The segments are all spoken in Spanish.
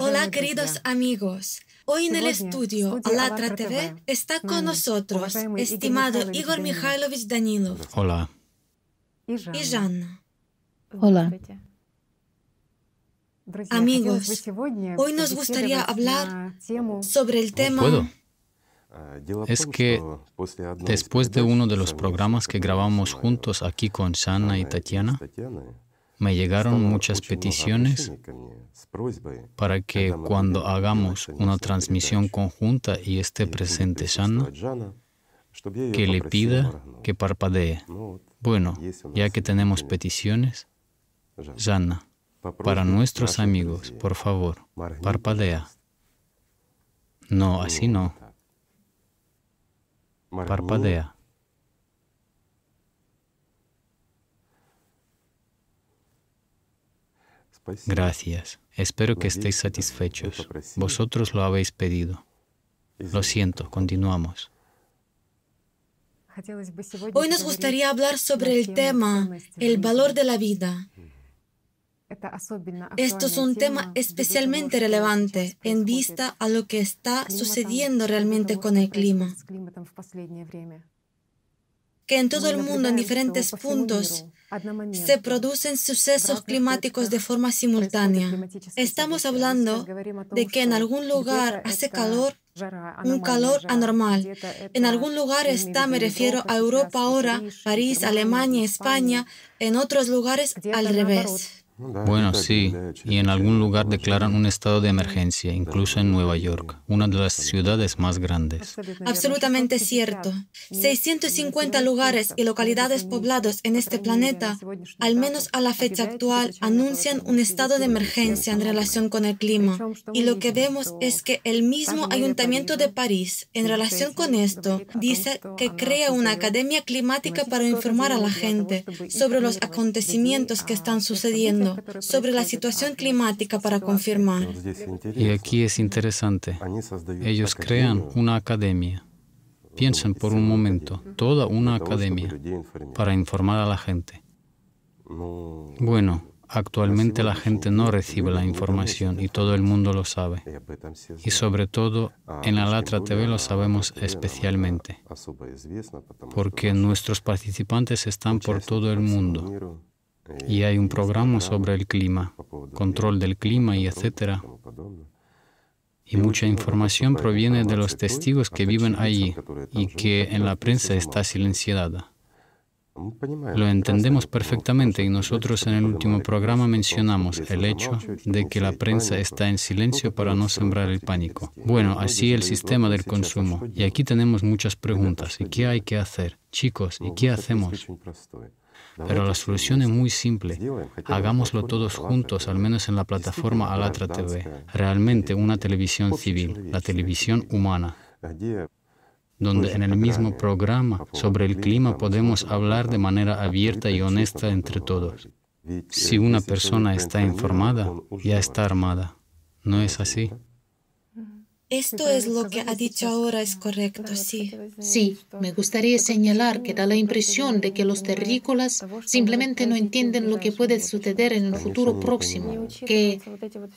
Hola queridos amigos. Hoy en el estudio Alatra TV está con nosotros estimado Igor Mikhailovich Danilov. Hola. Y Жанна. Hola. Amigos, hoy nos gustaría hablar sobre el tema... ¿Puedo? Es que después de uno de los programas que grabamos juntos aquí con Shanna y Tatiana, me llegaron muchas peticiones para que cuando hagamos una transmisión conjunta y esté presente Shanna, que le pida que parpadee. Bueno, ya que tenemos peticiones, Shanna, para nuestros amigos, por favor, parpadea. No, así no. Parpadea. Gracias. Espero que estéis satisfechos. Vosotros lo habéis pedido. Lo siento, continuamos. Hoy nos gustaría hablar sobre el tema, el valor de la vida. Esto es un tema especialmente relevante en vista a lo que está sucediendo realmente con el clima que en todo el mundo, en diferentes puntos, se producen sucesos climáticos de forma simultánea. Estamos hablando de que en algún lugar hace calor, un calor anormal. En algún lugar está, me refiero a Europa ahora, París, Alemania, España, en otros lugares al revés. Bueno, sí, y en algún lugar declaran un estado de emergencia, incluso en Nueva York, una de las ciudades más grandes. Absolutamente cierto. 650 lugares y localidades poblados en este planeta, al menos a la fecha actual, anuncian un estado de emergencia en relación con el clima. Y lo que vemos es que el mismo Ayuntamiento de París, en relación con esto, dice que crea una academia climática para informar a la gente sobre los acontecimientos que están sucediendo sobre la situación climática para confirmar. Y aquí es interesante. Ellos crean una academia. Piensen por un momento, toda una academia para informar a la gente. Bueno, actualmente la gente no recibe la información y todo el mundo lo sabe. Y sobre todo en Alatra TV lo sabemos especialmente, porque nuestros participantes están por todo el mundo y hay un programa sobre el clima, control del clima y etcétera. Y mucha información proviene de los testigos que viven allí y que en la prensa está silenciada. Lo entendemos perfectamente y nosotros en el último programa mencionamos el hecho de que la prensa está en silencio para no sembrar el pánico. Bueno, así el sistema del consumo. Y aquí tenemos muchas preguntas. ¿Y qué hay que hacer? Chicos, ¿y qué hacemos? Pero la solución es muy simple. Hagámoslo todos juntos, al menos en la plataforma Alatra TV. Realmente una televisión civil, la televisión humana donde en el mismo programa sobre el clima podemos hablar de manera abierta y honesta entre todos. Si una persona está informada, ya está armada. ¿No es así? Esto es lo que ha dicho ahora, es correcto, sí. Sí, me gustaría señalar que da la impresión de que los terrícolas simplemente no entienden lo que puede suceder en el futuro próximo, que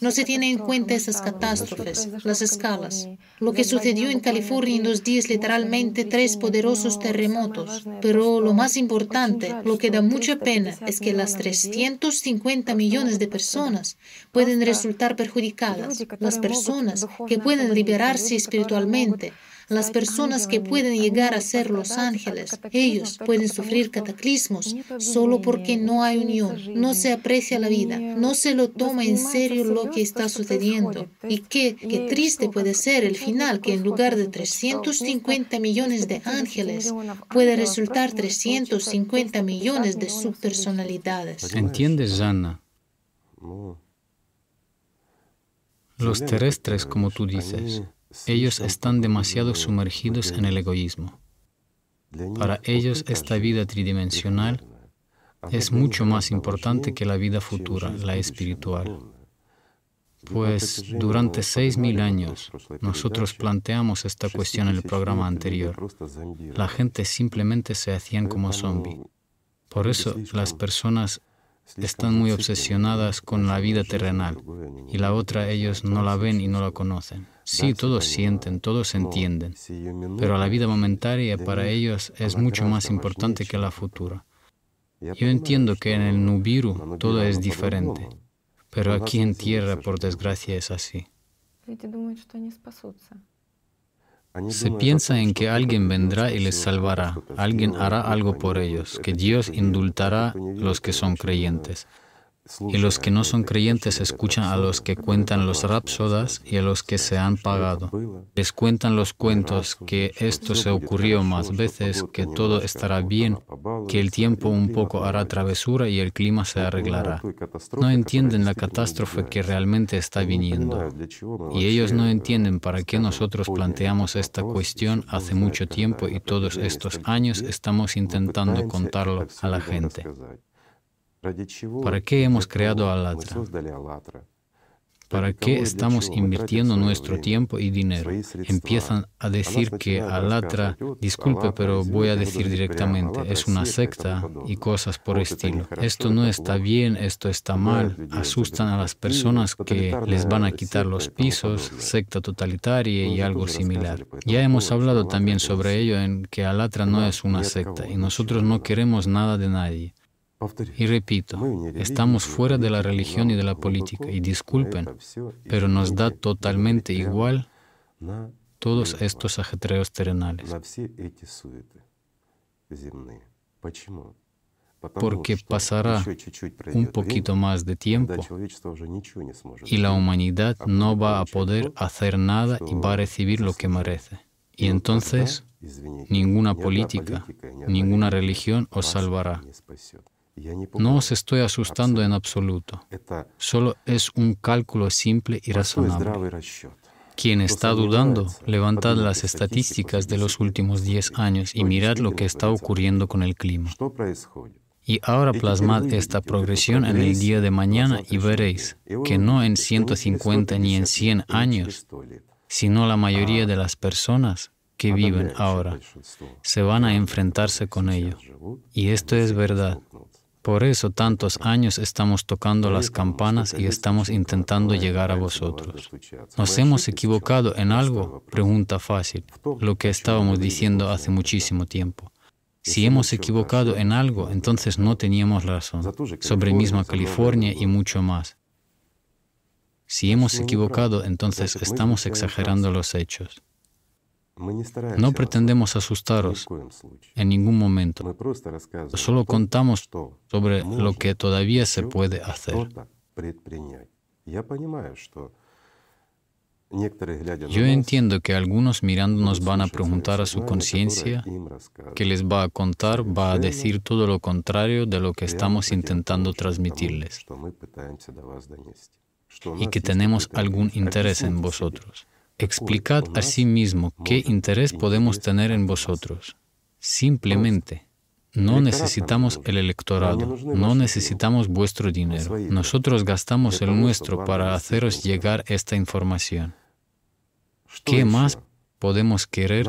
no se tienen en cuenta esas catástrofes, las escalas. Lo que sucedió en California en dos días, literalmente tres poderosos terremotos. Pero lo más importante, lo que da mucha pena, es que las 350 millones de personas pueden resultar perjudicadas. Las personas que pueden liberarse espiritualmente. Las personas que pueden llegar a ser los ángeles, ellos pueden sufrir cataclismos solo porque no hay unión, no se aprecia la vida, no se lo toma en serio lo que está sucediendo. Y qué, qué triste puede ser el final que en lugar de 350 millones de ángeles puede resultar 350 millones de subpersonalidades. ¿Entiendes, Anna? Los terrestres, como tú dices, ellos están demasiado sumergidos en el egoísmo. Para ellos esta vida tridimensional es mucho más importante que la vida futura, la espiritual. Pues durante seis mil años nosotros planteamos esta cuestión en el programa anterior. La gente simplemente se hacían como zombie. Por eso las personas están muy obsesionadas con la vida terrenal y la otra ellos no la ven y no la conocen. Sí, todos sienten, todos entienden, pero la vida momentaria para ellos es mucho más importante que la futura. Yo entiendo que en el Nubiru todo es diferente, pero aquí en tierra, por desgracia, es así. Se piensa en que alguien vendrá y les salvará, alguien hará algo por ellos, que Dios indultará los que son creyentes. Y los que no son creyentes escuchan a los que cuentan los rapsodas y a los que se han pagado. Les cuentan los cuentos que esto se ocurrió más veces, que todo estará bien, que el tiempo un poco hará travesura y el clima se arreglará. No entienden la catástrofe que realmente está viniendo. Y ellos no entienden para qué nosotros planteamos esta cuestión hace mucho tiempo y todos estos años estamos intentando contarlo a la gente. ¿Para qué hemos creado Alatra? ¿Para qué estamos invirtiendo nuestro tiempo y dinero? Empiezan a decir que Alatra, disculpe, pero voy a decir directamente, es una secta y cosas por estilo. Esto no está bien, esto está mal. Asustan a las personas que les van a quitar los pisos, secta totalitaria y algo similar. Ya hemos hablado también sobre ello en que Alatra no es una secta y nosotros no queremos nada de nadie. Y repito, estamos fuera de la religión y de la política, y disculpen, pero nos da totalmente igual todos estos ajetreos terrenales. Porque pasará un poquito más de tiempo y la humanidad no va a poder hacer nada y va a recibir lo que merece. Y entonces ninguna política, ninguna religión os salvará. No os estoy asustando en absoluto. Solo es un cálculo simple y razonable. Quien está dudando, levantad las estadísticas de los últimos 10 años y mirad lo que está ocurriendo con el clima. Y ahora plasmad esta progresión en el día de mañana y veréis que no en 150 ni en 100 años, sino la mayoría de las personas que viven ahora se van a enfrentarse con ello. Y esto es verdad. Por eso tantos años estamos tocando las campanas y estamos intentando llegar a vosotros. ¿Nos hemos equivocado en algo? Pregunta fácil, lo que estábamos diciendo hace muchísimo tiempo. Si hemos equivocado en algo, entonces no teníamos razón, sobre misma California y mucho más. Si hemos equivocado, entonces estamos exagerando los hechos. No pretendemos asustaros en ningún momento. Solo contamos sobre lo que todavía se puede hacer. Yo entiendo que algunos mirándonos van a preguntar a su conciencia, que les va a contar, va a decir todo lo contrario de lo que estamos intentando transmitirles y que tenemos algún interés en vosotros. Explicad a sí mismo qué interés podemos tener en vosotros. Simplemente. No necesitamos el electorado, no necesitamos vuestro dinero. Nosotros gastamos el nuestro para haceros llegar esta información. ¿Qué más podemos querer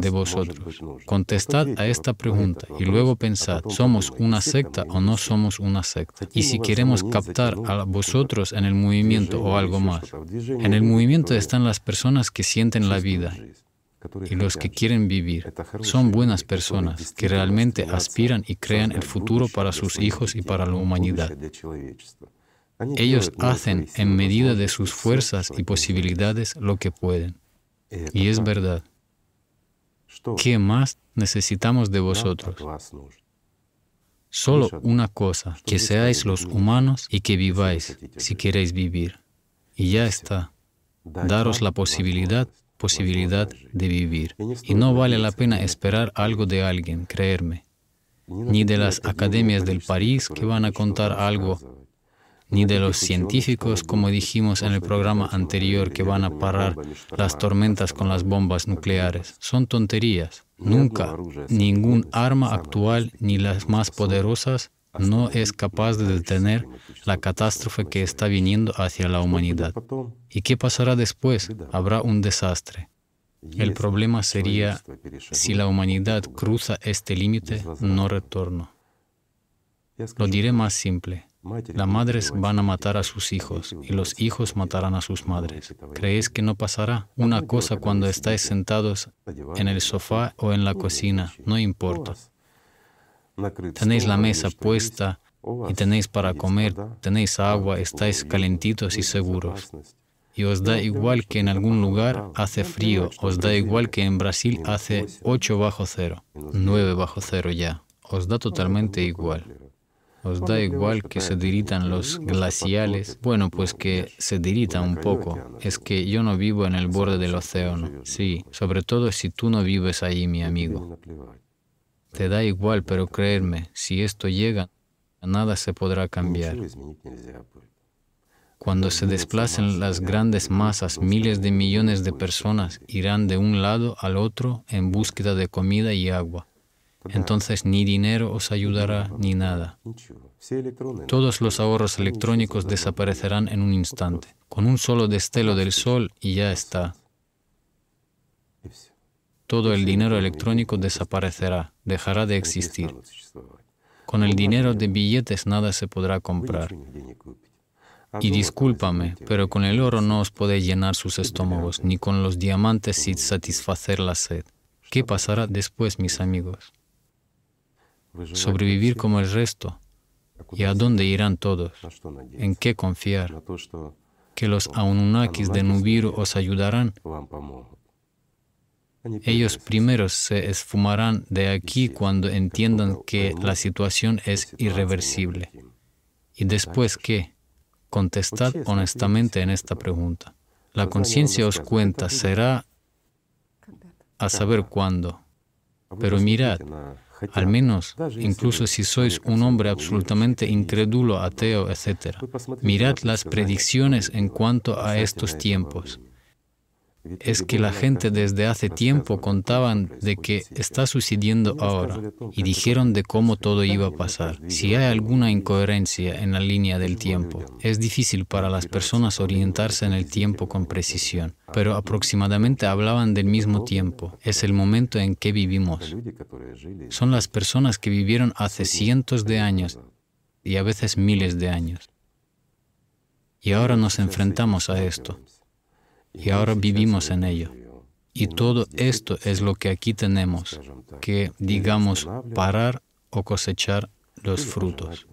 de vosotros? Contestad a esta pregunta y luego pensad, ¿somos una secta o no somos una secta? Y si queremos captar a vosotros en el movimiento o algo más, en el movimiento están las personas que sienten la vida y los que quieren vivir. Son buenas personas que realmente aspiran y crean el futuro para sus hijos y para la humanidad. Ellos hacen en medida de sus fuerzas y posibilidades lo que pueden. Y es verdad. ¿Qué más necesitamos de vosotros? Solo una cosa, que seáis los humanos y que viváis si queréis vivir. Y ya está. Daros la posibilidad, posibilidad de vivir. Y no vale la pena esperar algo de alguien, creerme. Ni de las academias del París que van a contar algo ni de los científicos, como dijimos en el programa anterior, que van a parar las tormentas con las bombas nucleares. Son tonterías. Nunca ningún arma actual, ni las más poderosas, no es capaz de detener la catástrofe que está viniendo hacia la humanidad. ¿Y qué pasará después? Habrá un desastre. El problema sería si la humanidad cruza este límite, no retorno. Lo diré más simple. Las madres van a matar a sus hijos y los hijos matarán a sus madres. ¿Creéis que no pasará? Una cosa cuando estáis sentados en el sofá o en la cocina, no importa. Tenéis la mesa puesta y tenéis para comer, tenéis agua, estáis calentitos y seguros. Y os da igual que en algún lugar hace frío, os da igual que en Brasil hace 8 bajo cero, 9 bajo cero ya, os da totalmente igual. Os da igual que se diritan los glaciales. Bueno, pues que se dirita un poco. Es que yo no vivo en el borde del océano. Sí, sobre todo si tú no vives ahí, mi amigo. Te da igual, pero creerme, si esto llega, nada se podrá cambiar. Cuando se desplacen las grandes masas, miles de millones de personas irán de un lado al otro en búsqueda de comida y agua. Entonces ni dinero os ayudará ni nada. Todos los ahorros electrónicos desaparecerán en un instante, con un solo destelo del sol y ya está. Todo el dinero electrónico desaparecerá, dejará de existir. Con el dinero de billetes nada se podrá comprar. Y discúlpame, pero con el oro no os podéis llenar sus estómagos, ni con los diamantes sin satisfacer la sed. ¿Qué pasará después, mis amigos? Sobrevivir como el resto. ¿Y a dónde irán todos? ¿En qué confiar? ¿Que los Anunnakis de Nubiru os ayudarán? Ellos primeros se esfumarán de aquí cuando entiendan que la situación es irreversible. ¿Y después qué? Contestad honestamente en esta pregunta. La conciencia os cuenta, será a saber cuándo. Pero mirad, al menos, incluso si sois un hombre absolutamente incrédulo, ateo, etc. Mirad las predicciones en cuanto a estos tiempos es que la gente desde hace tiempo contaban de que está sucediendo ahora y dijeron de cómo todo iba a pasar. Si hay alguna incoherencia en la línea del tiempo, es difícil para las personas orientarse en el tiempo con precisión, pero aproximadamente hablaban del mismo tiempo. Es el momento en que vivimos. Son las personas que vivieron hace cientos de años y a veces miles de años. Y ahora nos enfrentamos a esto y ahora vivimos en ello. Y todo esto es lo que aquí tenemos, que digamos parar o cosechar los frutos.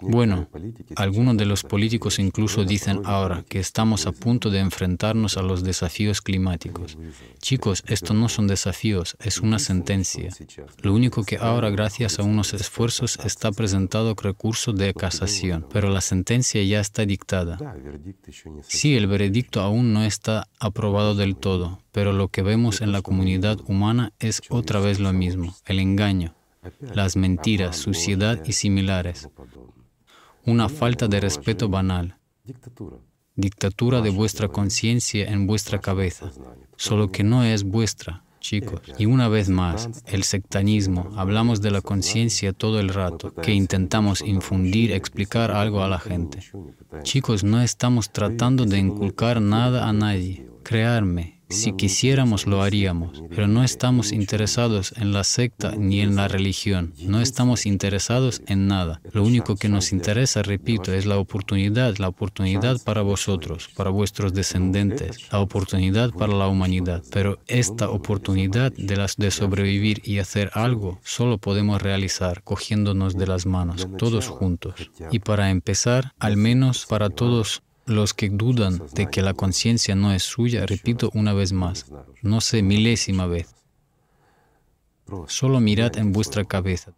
Bueno, algunos de los políticos incluso dicen ahora que estamos a punto de enfrentarnos a los desafíos climáticos. Chicos, esto no son desafíos, es una sentencia. Lo único que ahora, gracias a unos esfuerzos, está presentado recurso de casación, pero la sentencia ya está dictada. Sí, el veredicto aún no está aprobado del todo, pero lo que vemos en la comunidad humana es otra vez lo mismo, el engaño, las mentiras, suciedad y similares una falta de respeto banal, dictatura de vuestra conciencia en vuestra cabeza, solo que no es vuestra, chicos. Y una vez más, el sectanismo, hablamos de la conciencia todo el rato, que intentamos infundir, explicar algo a la gente. Chicos, no estamos tratando de inculcar nada a nadie. Crearme, si quisiéramos lo haríamos, pero no estamos interesados en la secta ni en la religión, no estamos interesados en nada. Lo único que nos interesa, repito, es la oportunidad, la oportunidad para vosotros, para vuestros descendientes, la oportunidad para la humanidad. Pero esta oportunidad de, las, de sobrevivir y hacer algo solo podemos realizar cogiéndonos de las manos, todos juntos. Y para empezar, al menos para todos los que dudan de que la conciencia no es suya, repito una vez más, no sé milésima vez. Solo mirad en vuestra cabeza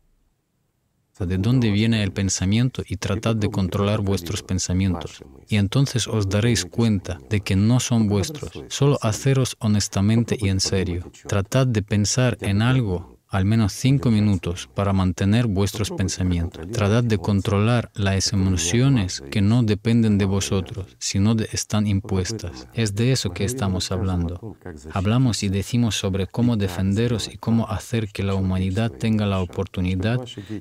de dónde viene el pensamiento y tratad de controlar vuestros pensamientos. Y entonces os daréis cuenta de que no son vuestros. Solo haceros honestamente y en serio. Tratad de pensar en algo al menos cinco minutos para mantener vuestros pensamientos. Tratad de controlar las emociones que no dependen de vosotros, sino de están impuestas. Es de eso que estamos hablando. Hablamos y decimos sobre cómo defenderos y cómo hacer que la humanidad tenga la oportunidad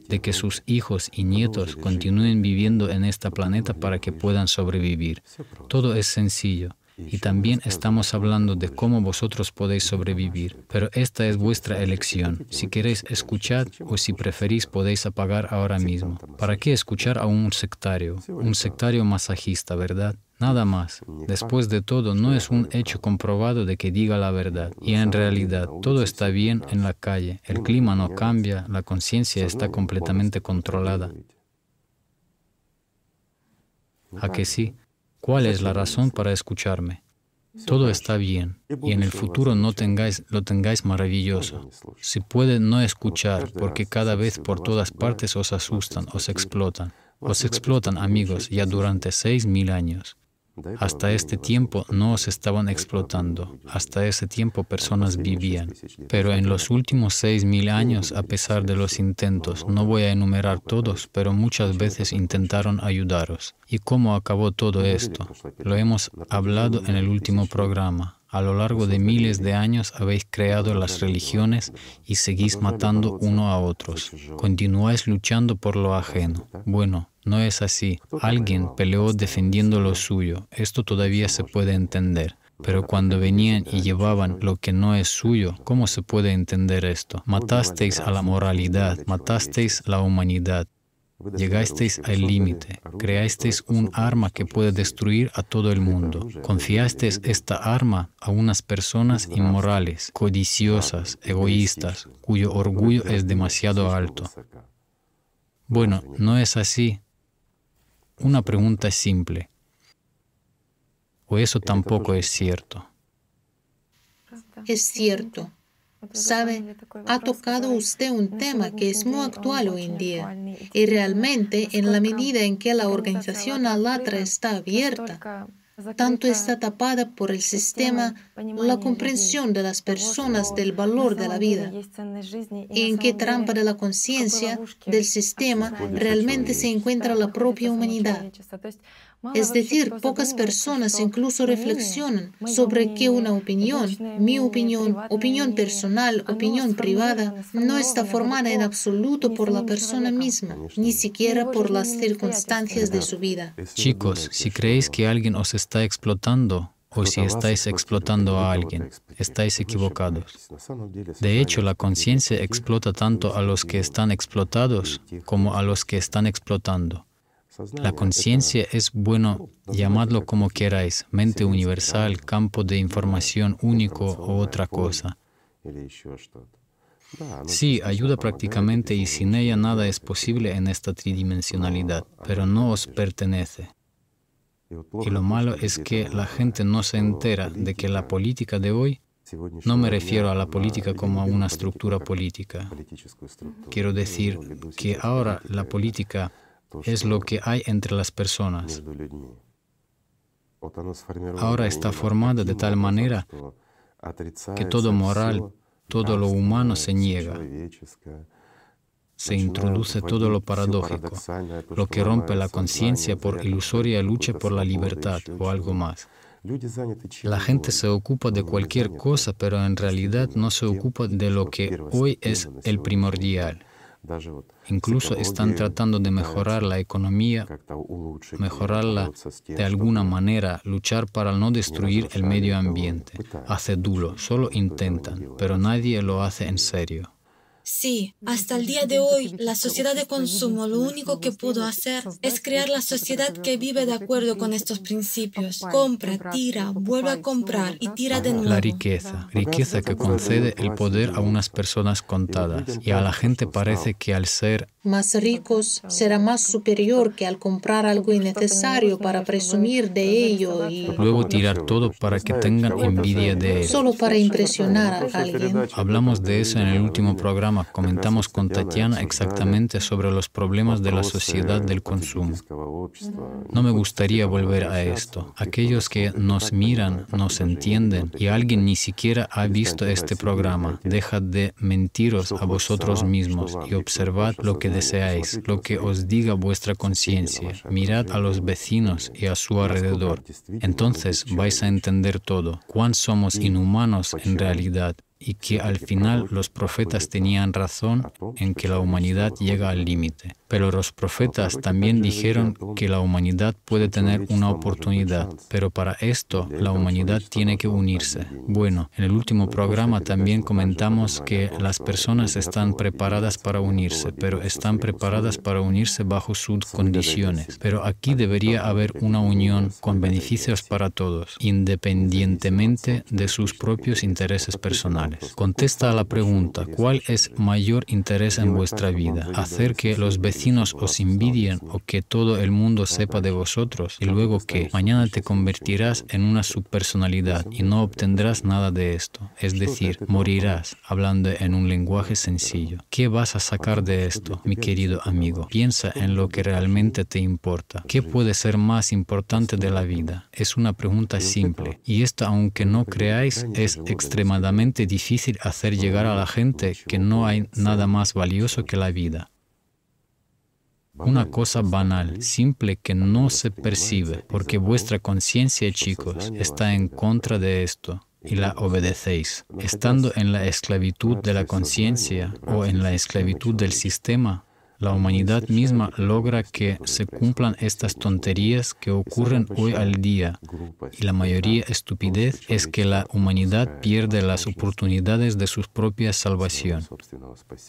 de que sus hijos y nietos continúen viviendo en este planeta para que puedan sobrevivir. Todo es sencillo. Y también estamos hablando de cómo vosotros podéis sobrevivir. Pero esta es vuestra elección. Si queréis escuchar o si preferís podéis apagar ahora mismo. ¿Para qué escuchar a un sectario? Un sectario masajista, ¿verdad? Nada más. Después de todo, no es un hecho comprobado de que diga la verdad. Y en realidad, todo está bien en la calle. El clima no cambia, la conciencia está completamente controlada. ¿A que sí? ¿Cuál es la razón para escucharme? Todo está bien y en el futuro no tengáis, lo tengáis maravilloso. Si puede no escuchar porque cada vez por todas partes os asustan, os explotan. Os explotan amigos ya durante seis mil años. Hasta este tiempo no os estaban explotando, hasta ese tiempo personas vivían. Pero en los últimos seis mil años, a pesar de los intentos, no voy a enumerar todos, pero muchas veces intentaron ayudaros. ¿Y cómo acabó todo esto? Lo hemos hablado en el último programa. A lo largo de miles de años habéis creado las religiones y seguís matando uno a otros. Continuáis luchando por lo ajeno. Bueno, no es así. Alguien peleó defendiendo lo suyo. Esto todavía se puede entender. Pero cuando venían y llevaban lo que no es suyo, ¿cómo se puede entender esto? Matasteis a la moralidad, matasteis la humanidad, Llegasteis al límite, creasteis un arma que puede destruir a todo el mundo. Confiasteis esta arma a unas personas inmorales, codiciosas, egoístas, cuyo orgullo es demasiado alto. Bueno, no es así. Una pregunta simple. ¿O eso tampoco es cierto? Es cierto. Sabe, ha tocado usted un tema que es muy actual hoy en día y realmente en la medida en que la organización Alatra está abierta, tanto está tapada por el sistema la comprensión de las personas del valor de la vida y en qué trampa de la conciencia del sistema realmente se encuentra la propia humanidad. Es decir, pocas personas incluso reflexionan sobre que una opinión, mi opinión, opinión personal, opinión privada, no está formada en absoluto por la persona misma, ni siquiera por las circunstancias de su vida. Chicos, si creéis que alguien os está explotando, o si estáis explotando a alguien, estáis equivocados. De hecho, la conciencia explota tanto a los que están explotados como a los que están explotando. La conciencia es bueno, llamadlo como queráis, mente universal, campo de información único o otra cosa. Sí, ayuda prácticamente y sin ella nada es posible en esta tridimensionalidad, pero no os pertenece. Y lo malo es que la gente no se entera de que la política de hoy, no me refiero a la política como a una estructura política, quiero decir que ahora la política es lo que hay entre las personas. Ahora está formada de tal manera que todo moral, todo lo humano se niega. Se introduce todo lo paradójico, lo que rompe la conciencia por ilusoria lucha por la libertad o algo más. La gente se ocupa de cualquier cosa, pero en realidad no se ocupa de lo que hoy es el primordial. Incluso están tratando de mejorar la economía, mejorarla de alguna manera, luchar para no destruir el medio ambiente. Hace duro, solo intentan, pero nadie lo hace en serio. Sí, hasta el día de hoy, la sociedad de consumo lo único que pudo hacer es crear la sociedad que vive de acuerdo con estos principios. Compra, tira, vuelve a comprar y tira de nuevo. La riqueza, riqueza que concede el poder a unas personas contadas. Y a la gente parece que al ser más ricos será más superior que al comprar algo innecesario para presumir de ello y luego tirar todo para que tengan envidia de él. Solo para impresionar a alguien. Hablamos de eso en el último programa comentamos con Tatiana exactamente sobre los problemas de la sociedad del consumo. No me gustaría volver a esto. Aquellos que nos miran, nos entienden y alguien ni siquiera ha visto este programa, dejad de mentiros a vosotros mismos y observad lo que deseáis, lo que os diga vuestra conciencia. Mirad a los vecinos y a su alrededor. Entonces vais a entender todo, cuán somos inhumanos en realidad y que al final los profetas tenían razón en que la humanidad llega al límite. Pero los profetas también dijeron que la humanidad puede tener una oportunidad, pero para esto la humanidad tiene que unirse. Bueno, en el último programa también comentamos que las personas están preparadas para unirse, pero están preparadas para unirse bajo sus condiciones. Pero aquí debería haber una unión con beneficios para todos, independientemente de sus propios intereses personales. Contesta a la pregunta, ¿cuál es mayor interés en vuestra vida? ¿Hacer que los vecinos os envidien o que todo el mundo sepa de vosotros y luego que mañana te convertirás en una subpersonalidad y no obtendrás nada de esto, es decir, morirás hablando en un lenguaje sencillo. ¿Qué vas a sacar de esto, mi querido amigo? Piensa en lo que realmente te importa. ¿Qué puede ser más importante de la vida? Es una pregunta simple y esta, aunque no creáis, es extremadamente difícil hacer llegar a la gente que no hay nada más valioso que la vida. Una cosa banal, simple que no se percibe, porque vuestra conciencia, chicos, está en contra de esto y la obedecéis. Estando en la esclavitud de la conciencia o en la esclavitud del sistema, la humanidad misma logra que se cumplan estas tonterías que ocurren hoy al día y la mayoría estupidez es que la humanidad pierde las oportunidades de su propia salvación.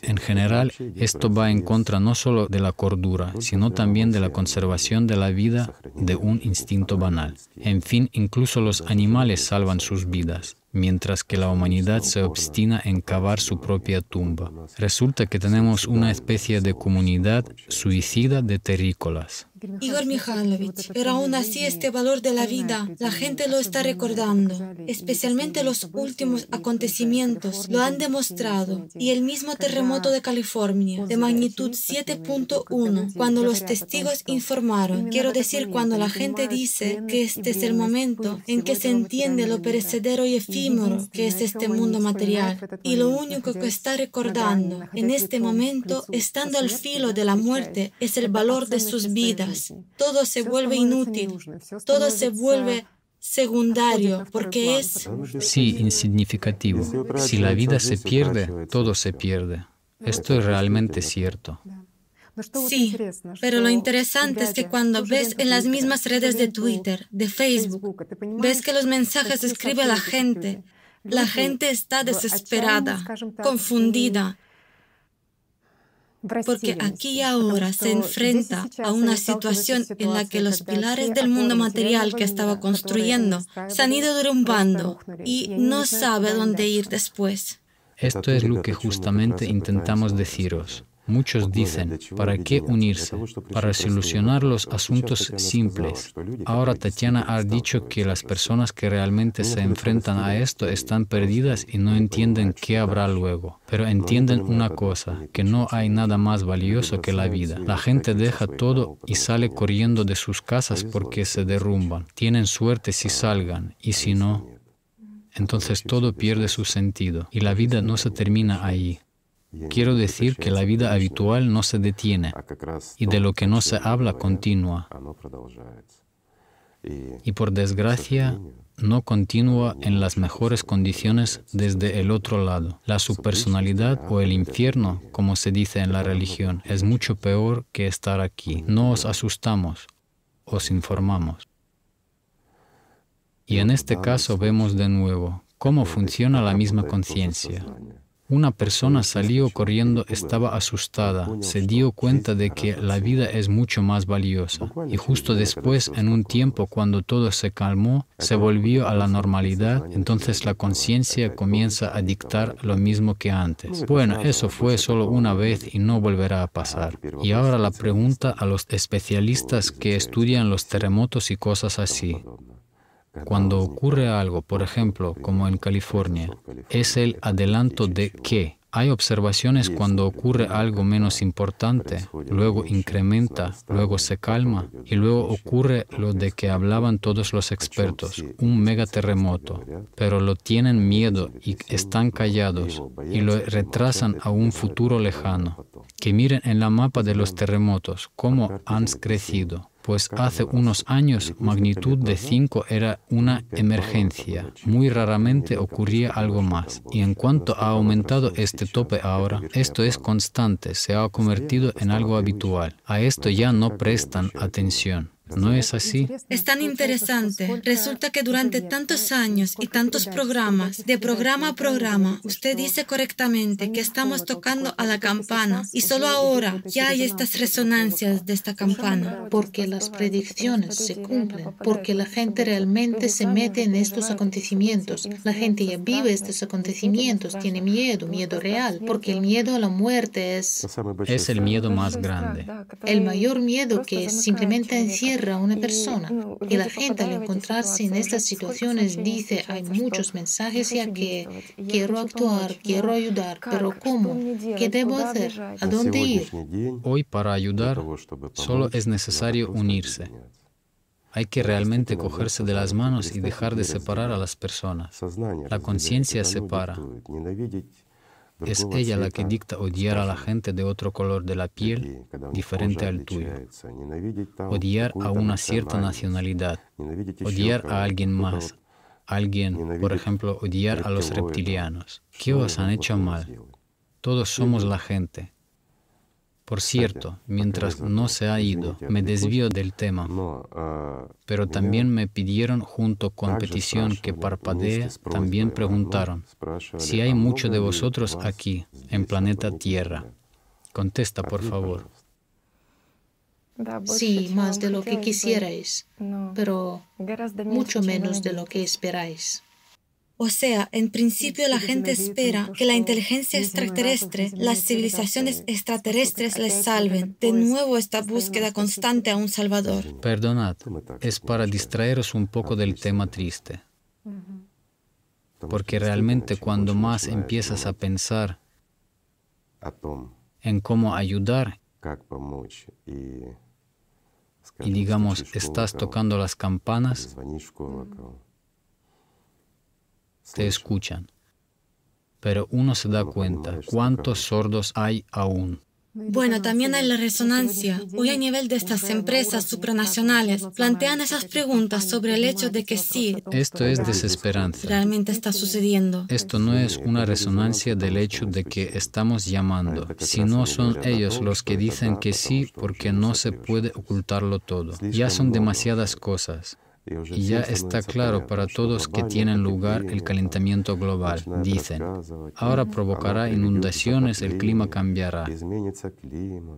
En general, esto va en contra no solo de la cordura, sino también de la conservación de la vida de un instinto banal. En fin, incluso los animales salvan sus vidas mientras que la humanidad se obstina en cavar su propia tumba. Resulta que tenemos una especie de comunidad suicida de terrícolas. Igor Mikhailovich, pero aún así este valor de la vida, la gente lo está recordando, especialmente los últimos acontecimientos lo han demostrado. Y el mismo terremoto de California, de magnitud 7.1, cuando los testigos informaron, quiero decir, cuando la gente dice que este es el momento en que se entiende lo perecedero y efímero que es este mundo material. Y lo único que está recordando en este momento, estando al filo de la muerte, es el valor de sus vidas todo se vuelve inútil, todo se vuelve secundario, porque es... Sí, insignificativo. Si la vida se pierde, todo se pierde. Esto es realmente cierto. Sí, pero lo interesante es que cuando ves en las mismas redes de Twitter, de Facebook, ves que los mensajes escribe la gente, la gente está desesperada, confundida, porque aquí y ahora se enfrenta a una situación en la que los pilares del mundo material que estaba construyendo se han ido derrumbando y no sabe dónde ir después. Esto es lo que justamente intentamos deciros. Muchos dicen, ¿para qué unirse? Para solucionar los asuntos simples. Ahora Tatiana ha dicho que las personas que realmente se enfrentan a esto están perdidas y no entienden qué habrá luego. Pero entienden una cosa, que no hay nada más valioso que la vida. La gente deja todo y sale corriendo de sus casas porque se derrumban. Tienen suerte si salgan y si no, entonces todo pierde su sentido y la vida no se termina ahí. Quiero decir que la vida habitual no se detiene y de lo que no se habla continúa. Y por desgracia, no continúa en las mejores condiciones desde el otro lado. La subpersonalidad o el infierno, como se dice en la religión, es mucho peor que estar aquí. No os asustamos, os informamos. Y en este caso vemos de nuevo cómo funciona la misma conciencia. Una persona salió corriendo, estaba asustada, se dio cuenta de que la vida es mucho más valiosa. Y justo después, en un tiempo cuando todo se calmó, se volvió a la normalidad, entonces la conciencia comienza a dictar lo mismo que antes. Bueno, eso fue solo una vez y no volverá a pasar. Y ahora la pregunta a los especialistas que estudian los terremotos y cosas así. Cuando ocurre algo, por ejemplo, como en California, es el adelanto de qué. Hay observaciones cuando ocurre algo menos importante, luego incrementa, luego se calma y luego ocurre lo de que hablaban todos los expertos, un megaterremoto, pero lo tienen miedo y están callados y lo retrasan a un futuro lejano. Que miren en la mapa de los terremotos cómo han crecido pues hace unos años magnitud de 5 era una emergencia. Muy raramente ocurría algo más. Y en cuanto ha aumentado este tope ahora, esto es constante, se ha convertido en algo habitual. A esto ya no prestan atención. ¿No es así? Es tan interesante. Resulta que durante tantos años y tantos programas, de programa a programa, usted dice correctamente que estamos tocando a la campana y solo ahora ya hay estas resonancias de esta campana. Porque las predicciones se cumplen, porque la gente realmente se mete en estos acontecimientos. La gente ya vive estos acontecimientos, tiene miedo, miedo real, porque el miedo a la muerte es... Es el miedo más grande. El mayor miedo que simplemente encierra a una persona. Y la gente al encontrarse en estas situaciones dice, hay muchos mensajes ya que quiero actuar, quiero ayudar, pero ¿cómo? ¿Qué debo hacer? ¿A dónde ir? Hoy para ayudar solo es necesario unirse. Hay que realmente cogerse de las manos y dejar de separar a las personas. La conciencia separa. Es ella la que dicta odiar a la gente de otro color de la piel diferente al tuyo, odiar a una cierta nacionalidad, odiar a alguien más, alguien, por ejemplo, odiar a los reptilianos. ¿Qué os han hecho mal? Todos somos la gente. Por cierto, mientras no se ha ido, me desvío del tema, pero también me pidieron junto con petición que parpadee, también preguntaron si hay mucho de vosotros aquí, en planeta Tierra. Contesta, por favor. Sí, más de lo que quisierais, pero mucho menos de lo que esperáis. O sea, en principio la gente espera que la inteligencia extraterrestre, las civilizaciones extraterrestres les salven. De nuevo esta búsqueda constante a un salvador. Perdonad, es para distraeros un poco del tema triste. Porque realmente cuando más empiezas a pensar en cómo ayudar y digamos, estás tocando las campanas, te escuchan. Pero uno se da cuenta cuántos sordos hay aún. Bueno, también hay la resonancia. Hoy a nivel de estas empresas supranacionales plantean esas preguntas sobre el hecho de que sí. Esto es desesperanza. Realmente está sucediendo. Esto no es una resonancia del hecho de que estamos llamando, sino son ellos los que dicen que sí porque no se puede ocultarlo todo. Ya son demasiadas cosas. Y ya está claro para todos que tiene lugar el calentamiento global, dicen. Ahora provocará inundaciones, el clima cambiará.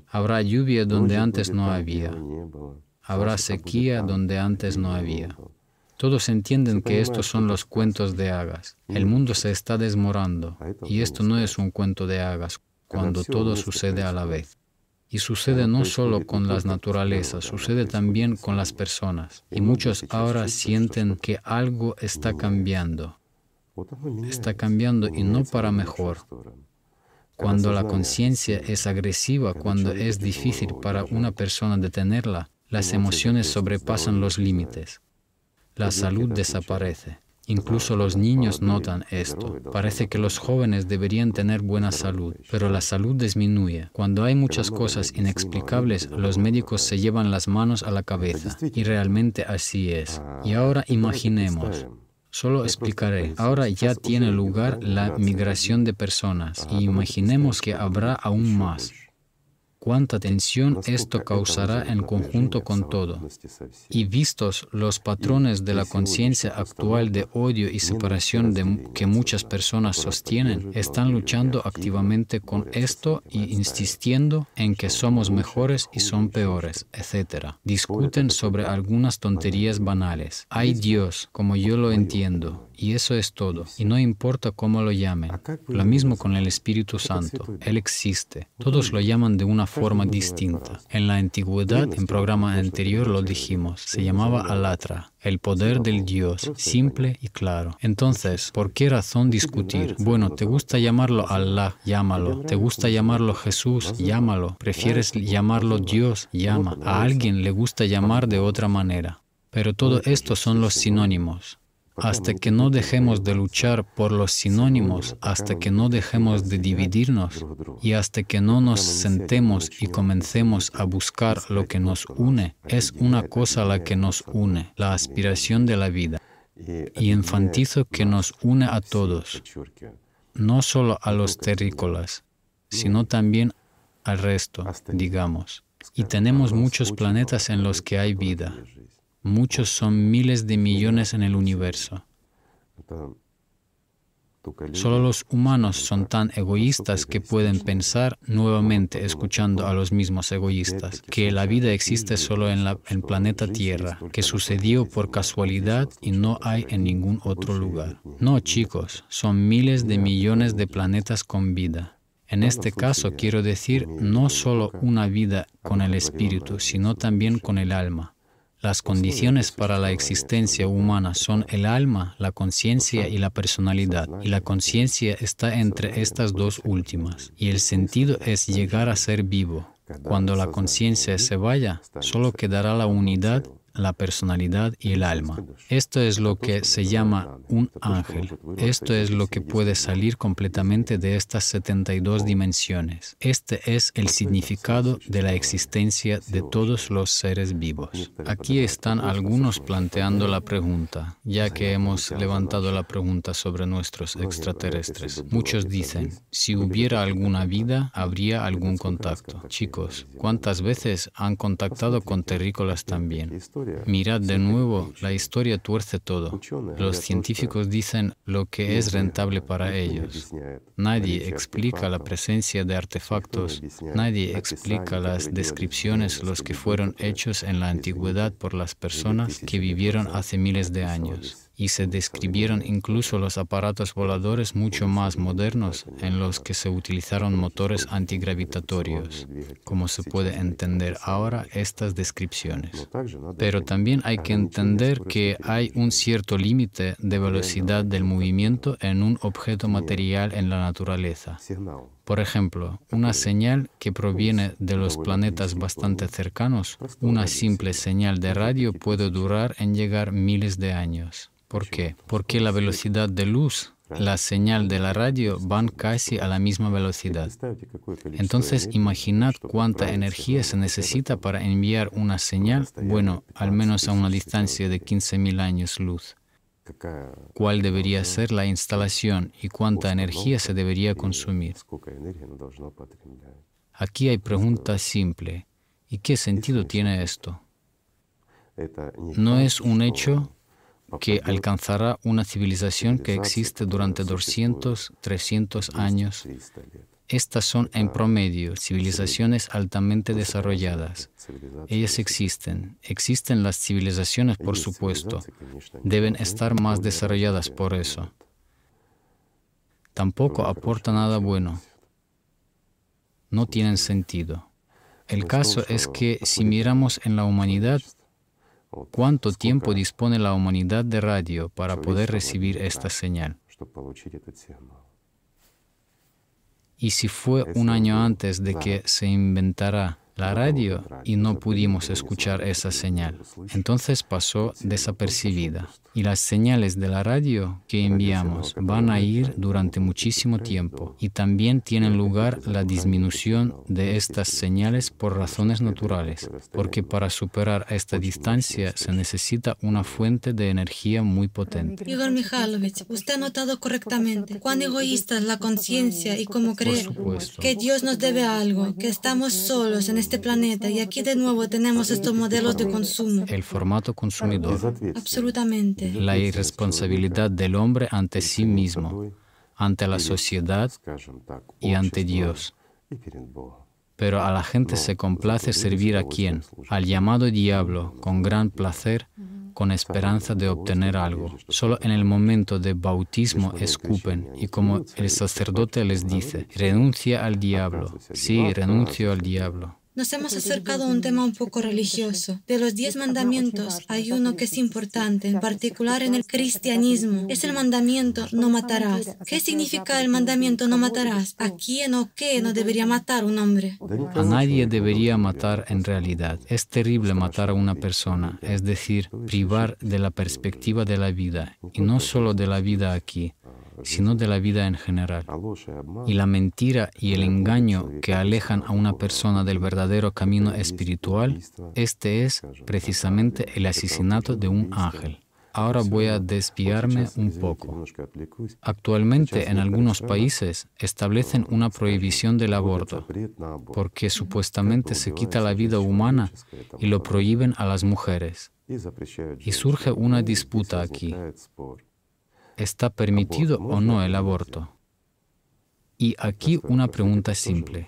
Habrá lluvia donde antes no había. Habrá sequía donde antes no había. Todos entienden que estos son los cuentos de hagas. El mundo se está desmorando y esto no es un cuento de hagas cuando todo sucede a la vez. Y sucede no solo con las naturalezas, sucede también con las personas. Y muchos ahora sienten que algo está cambiando. Está cambiando y no para mejor. Cuando la conciencia es agresiva, cuando es difícil para una persona detenerla, las emociones sobrepasan los límites. La salud desaparece. Incluso los niños notan esto. Parece que los jóvenes deberían tener buena salud, pero la salud disminuye. Cuando hay muchas cosas inexplicables, los médicos se llevan las manos a la cabeza. Y realmente así es. Y ahora imaginemos. Solo explicaré. Ahora ya tiene lugar la migración de personas y imaginemos que habrá aún más cuánta tensión esto causará en conjunto con todo. Y vistos los patrones de la conciencia actual de odio y separación de que muchas personas sostienen, están luchando activamente con esto y insistiendo en que somos mejores y son peores, etc. Discuten sobre algunas tonterías banales. Hay Dios, como yo lo entiendo, y eso es todo. Y no importa cómo lo llamen. Lo mismo con el Espíritu Santo. Él existe. Todos lo llaman de una forma distinta. En la antigüedad, en programa anterior lo dijimos, se llamaba Alatra, el poder del Dios, simple y claro. Entonces, ¿por qué razón discutir? Bueno, ¿te gusta llamarlo Allah? Llámalo. ¿Te gusta llamarlo Jesús? Llámalo. ¿Prefieres llamarlo Dios? Llama. A alguien le gusta llamar de otra manera. Pero todo esto son los sinónimos. Hasta que no dejemos de luchar por los sinónimos, hasta que no dejemos de dividirnos y hasta que no nos sentemos y comencemos a buscar lo que nos une, es una cosa la que nos une, la aspiración de la vida. Y enfatizo que nos une a todos, no solo a los terrícolas, sino también al resto, digamos. Y tenemos muchos planetas en los que hay vida. Muchos son miles de millones en el universo. Solo los humanos son tan egoístas que pueden pensar nuevamente escuchando a los mismos egoístas, que la vida existe solo en el planeta Tierra, que sucedió por casualidad y no hay en ningún otro lugar. No, chicos, son miles de millones de planetas con vida. En este caso quiero decir no solo una vida con el espíritu, sino también con el alma. Las condiciones para la existencia humana son el alma, la conciencia y la personalidad, y la conciencia está entre estas dos últimas, y el sentido es llegar a ser vivo. Cuando la conciencia se vaya, solo quedará la unidad la personalidad y el alma. Esto es lo que se llama un ángel. Esto es lo que puede salir completamente de estas 72 dimensiones. Este es el significado de la existencia de todos los seres vivos. Aquí están algunos planteando la pregunta, ya que hemos levantado la pregunta sobre nuestros extraterrestres. Muchos dicen, si hubiera alguna vida, habría algún contacto. Chicos, ¿cuántas veces han contactado con terrícolas también? Mirad de nuevo, la historia tuerce todo. Los científicos dicen lo que es rentable para ellos. Nadie explica la presencia de artefactos, nadie explica las descripciones, los que fueron hechos en la antigüedad por las personas que vivieron hace miles de años y se describieron incluso los aparatos voladores mucho más modernos en los que se utilizaron motores antigravitatorios, como se puede entender ahora estas descripciones. Pero también hay que entender que hay un cierto límite de velocidad del movimiento en un objeto material en la naturaleza. Por ejemplo, una señal que proviene de los planetas bastante cercanos, una simple señal de radio puede durar en llegar miles de años. ¿Por qué? Porque la velocidad de luz, la señal de la radio van casi a la misma velocidad. Entonces, imaginad cuánta energía se necesita para enviar una señal, bueno, al menos a una distancia de 15.000 años luz. ¿Cuál debería ser la instalación y cuánta energía se debería consumir? Aquí hay pregunta simple. ¿Y qué sentido tiene esto? No es un hecho que alcanzará una civilización que existe durante 200, 300 años. Estas son en promedio civilizaciones altamente desarrolladas. Ellas existen. Existen las civilizaciones, por supuesto. Deben estar más desarrolladas por eso. Tampoco aporta nada bueno. No tienen sentido. El caso es que si miramos en la humanidad, ¿Cuánto tiempo dispone la humanidad de radio para poder recibir esta señal? Y si fue un año antes de que se inventara la radio y no pudimos escuchar esa señal. Entonces pasó desapercibida. Y las señales de la radio que enviamos van a ir durante muchísimo tiempo. Y también tienen lugar la disminución de estas señales por razones naturales, porque para superar esta distancia se necesita una fuente de energía muy potente. Igor Mikhailovich, usted ha notado correctamente cuán egoísta es la conciencia y cómo cree que Dios nos debe algo, que estamos solos en este planeta y aquí de nuevo tenemos estos modelos de consumo. El formato consumidor. Absolutamente. La irresponsabilidad del hombre ante sí mismo, ante la sociedad y ante Dios. Pero a la gente se complace servir a quién? Al llamado diablo, con gran placer con esperanza de obtener algo. Solo en el momento de bautismo escupen y como el sacerdote les dice, renuncia al diablo. Sí, renuncio al diablo. Nos hemos acercado a un tema un poco religioso. De los diez mandamientos hay uno que es importante, en particular en el cristianismo. Es el mandamiento no matarás. ¿Qué significa el mandamiento no matarás? ¿A quién o qué no debería matar un hombre? A nadie debería matar en realidad. Es terrible matar a una persona, es decir, privar de la perspectiva de la vida, y no solo de la vida aquí, sino de la vida en general. Y la mentira y el engaño que alejan a una persona del verdadero camino espiritual, este es precisamente el asesinato de un ángel. Ahora voy a desviarme un poco. Actualmente en algunos países establecen una prohibición del aborto porque supuestamente se quita la vida humana y lo prohíben a las mujeres. Y surge una disputa aquí. ¿Está permitido o no el aborto? Y aquí una pregunta simple.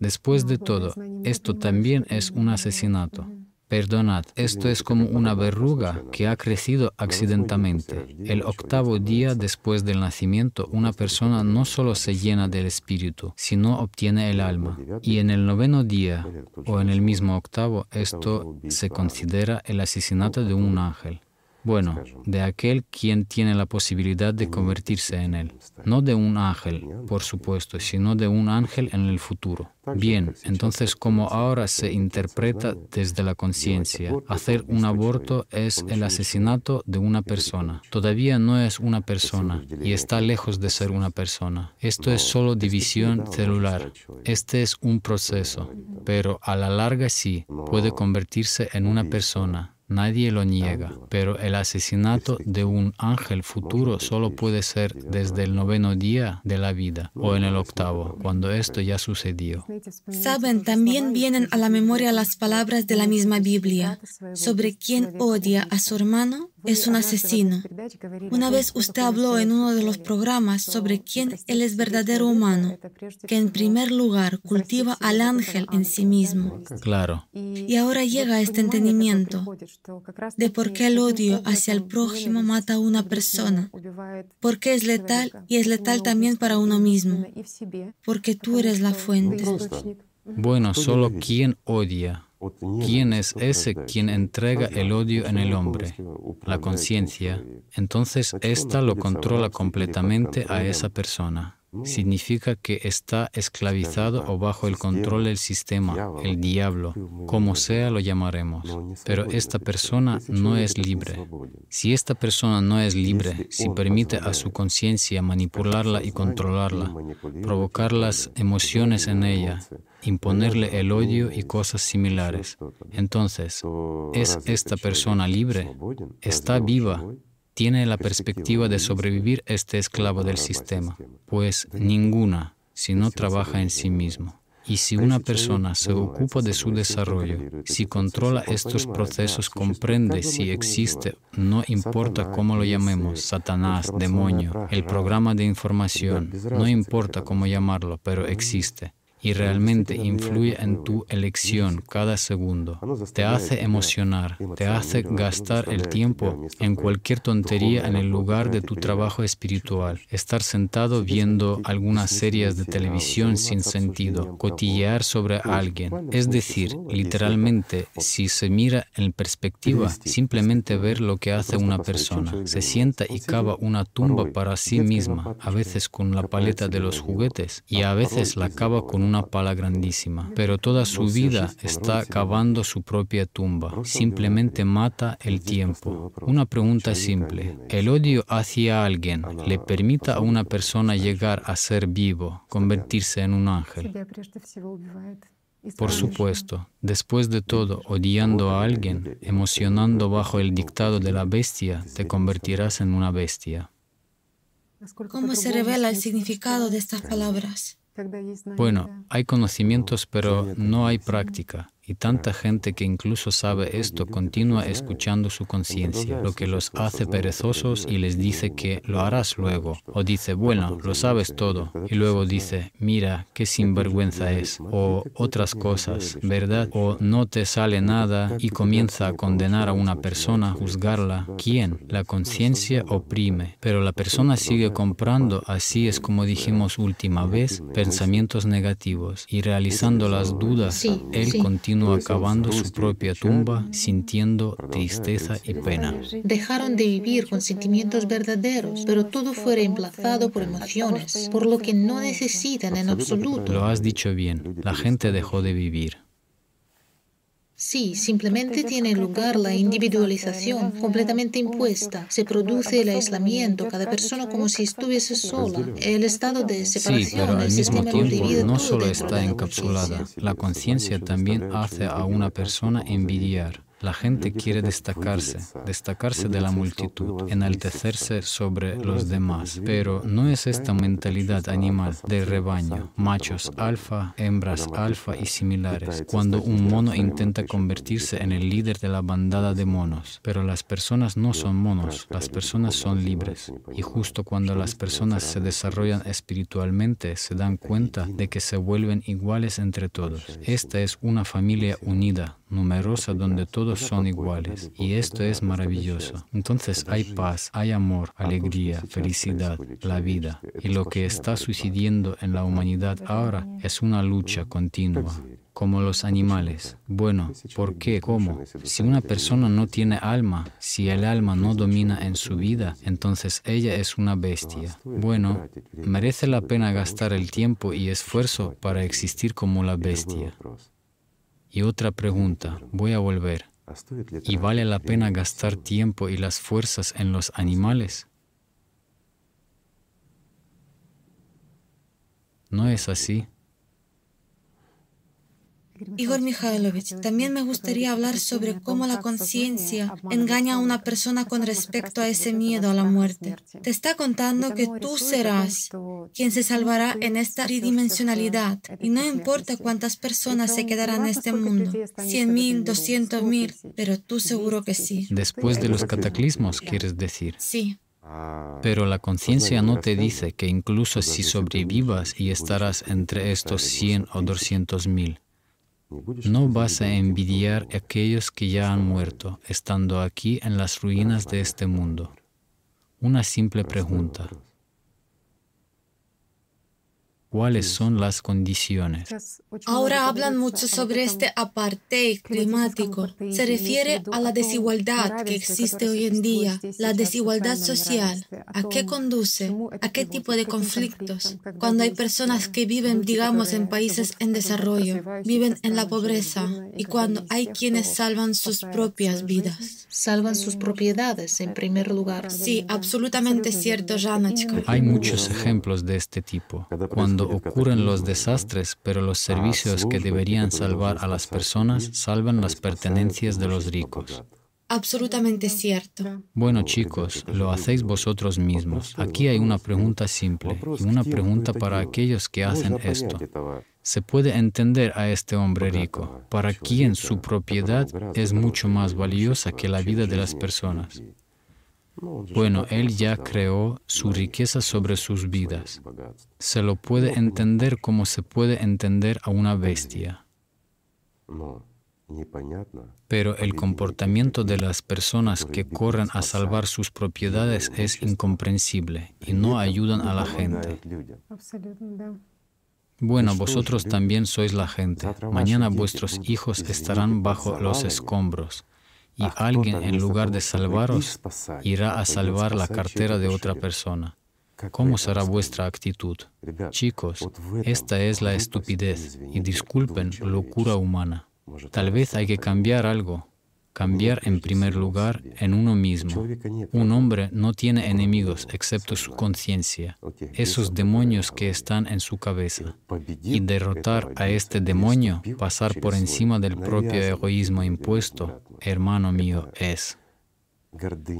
Después de todo, esto también es un asesinato. Perdonad, esto es como una verruga que ha crecido accidentalmente. El octavo día después del nacimiento, una persona no solo se llena del espíritu, sino obtiene el alma. Y en el noveno día, o en el mismo octavo, esto se considera el asesinato de un ángel. Bueno, de aquel quien tiene la posibilidad de convertirse en él. No de un ángel, por supuesto, sino de un ángel en el futuro. Bien, entonces como ahora se interpreta desde la conciencia, hacer un aborto es el asesinato de una persona. Todavía no es una persona y está lejos de ser una persona. Esto es solo división celular. Este es un proceso, pero a la larga sí puede convertirse en una persona Nadie lo niega, pero el asesinato de un ángel futuro solo puede ser desde el noveno día de la vida o en el octavo, cuando esto ya sucedió. Saben, también vienen a la memoria las palabras de la misma Biblia sobre quien odia a su hermano es un asesino. Una vez usted habló en uno de los programas sobre quién él es verdadero humano, que en primer lugar cultiva al ángel en sí mismo. Claro. Y ahora llega este entendimiento de por qué el odio hacia el prójimo mata a una persona, porque es letal y es letal también para uno mismo, porque tú eres la fuente. Bueno, solo quien odia ¿Quién es ese quien entrega el odio en el hombre? La conciencia. Entonces, ésta lo controla completamente a esa persona. Significa que está esclavizado o bajo el control del sistema, el diablo, como sea lo llamaremos. Pero esta persona no es libre. Si esta persona no es libre, si permite a su conciencia manipularla y controlarla, provocar las emociones en ella, imponerle el odio y cosas similares. Entonces, ¿es esta persona libre? ¿Está viva? ¿Tiene la perspectiva de sobrevivir este esclavo del sistema? Pues ninguna, si no trabaja en sí mismo. Y si una persona se ocupa de su desarrollo, si controla estos procesos, comprende si existe, no importa cómo lo llamemos, Satanás, demonio, el programa de información, no importa cómo llamarlo, pero existe y realmente influye en tu elección cada segundo. Te hace emocionar, te hace gastar el tiempo en cualquier tontería en el lugar de tu trabajo espiritual, estar sentado viendo algunas series de televisión sin sentido, cotillear sobre alguien. Es decir, literalmente, si se mira en perspectiva, simplemente ver lo que hace una persona. Se sienta y cava una tumba para sí misma, a veces con la paleta de los juguetes y a veces la cava con una una pala grandísima, pero toda su vida está cavando su propia tumba. Simplemente mata el tiempo. Una pregunta simple. ¿El odio hacia alguien le permite a una persona llegar a ser vivo, convertirse en un ángel? Por supuesto, después de todo, odiando a alguien, emocionando bajo el dictado de la bestia, te convertirás en una bestia. ¿Cómo se revela el significado de estas palabras? Bueno, hay conocimientos, pero no hay práctica. Y tanta gente que incluso sabe esto continúa escuchando su conciencia, lo que los hace perezosos y les dice que lo harás luego. O dice, bueno, lo sabes todo. Y luego dice, mira, qué sinvergüenza es. O otras cosas, ¿verdad? O no te sale nada y comienza a condenar a una persona, juzgarla. ¿Quién? La conciencia oprime, pero la persona sigue comprando, así es como dijimos última vez, pensamientos negativos y realizando las dudas, él continúa acabando su propia tumba sintiendo tristeza y pena. Dejaron de vivir con sentimientos verdaderos, pero todo fue reemplazado por emociones, por lo que no necesitan en absoluto. Lo has dicho bien, la gente dejó de vivir. Sí, simplemente tiene lugar la individualización completamente impuesta. Se produce el aislamiento, cada persona como si estuviese sola. El estado de separación, sí, pero al mismo tiempo no solo está encapsulada, la conciencia también hace a una persona envidiar. La gente quiere destacarse, destacarse de la multitud, enaltecerse sobre los demás. Pero no es esta mentalidad animal de rebaño, machos alfa, hembras alfa y similares, cuando un mono intenta convertirse en el líder de la bandada de monos. Pero las personas no son monos, las personas son libres. Y justo cuando las personas se desarrollan espiritualmente, se dan cuenta de que se vuelven iguales entre todos. Esta es una familia unida, numerosa, donde todos son iguales y esto es maravilloso. Entonces hay paz, hay amor, alegría, felicidad, la vida. Y lo que está sucediendo en la humanidad ahora es una lucha continua como los animales. Bueno, ¿por qué? ¿Cómo? Si una persona no tiene alma, si el alma no domina en su vida, entonces ella es una bestia. Bueno, merece la pena gastar el tiempo y esfuerzo para existir como la bestia. Y otra pregunta, voy a volver. ¿Y vale la pena gastar tiempo y las fuerzas en los animales? ¿No es así? Igor Mikhailovich, también me gustaría hablar sobre cómo la conciencia engaña a una persona con respecto a ese miedo a la muerte. Te está contando que tú serás quien se salvará en esta tridimensionalidad y no importa cuántas personas se quedarán en este mundo, 100.000, 200.000, pero tú seguro que sí. Después de los cataclismos, quieres decir. Sí. Pero la conciencia no te dice que incluso si sobrevivas y estarás entre estos 100 o 200 mil, no vas a envidiar a aquellos que ya han muerto, estando aquí en las ruinas de este mundo. Una simple pregunta. ¿Cuáles son las condiciones? Ahora hablan mucho sobre este apartheid climático. Se refiere a la desigualdad que existe hoy en día, la desigualdad social. ¿A qué conduce? ¿A qué tipo de conflictos? Cuando hay personas que viven, digamos, en países en desarrollo, viven en la pobreza y cuando hay quienes salvan sus propias vidas. Salvan sus propiedades en primer lugar. Sí, absolutamente cierto, Janachka. Hay muchos ejemplos de este tipo. Cuando ocurren los desastres, pero los servicios que deberían salvar a las personas salvan las pertenencias de los ricos. Absolutamente cierto. Bueno chicos, lo hacéis vosotros mismos. Aquí hay una pregunta simple y una pregunta para aquellos que hacen esto. Se puede entender a este hombre rico, para quien su propiedad es mucho más valiosa que la vida de las personas. Bueno, Él ya creó su riqueza sobre sus vidas. Se lo puede entender como se puede entender a una bestia. Pero el comportamiento de las personas que corren a salvar sus propiedades es incomprensible y no ayudan a la gente. Bueno, vosotros también sois la gente. Mañana vuestros hijos estarán bajo los escombros y alguien en lugar de salvaros irá a salvar la cartera de otra persona. ¿Cómo será vuestra actitud? Chicos, esta es la estupidez y disculpen locura humana. Tal vez hay que cambiar algo, cambiar en primer lugar en uno mismo. Un hombre no tiene enemigos excepto su conciencia, esos demonios que están en su cabeza. Y derrotar a este demonio, pasar por encima del propio egoísmo impuesto, hermano mío, es.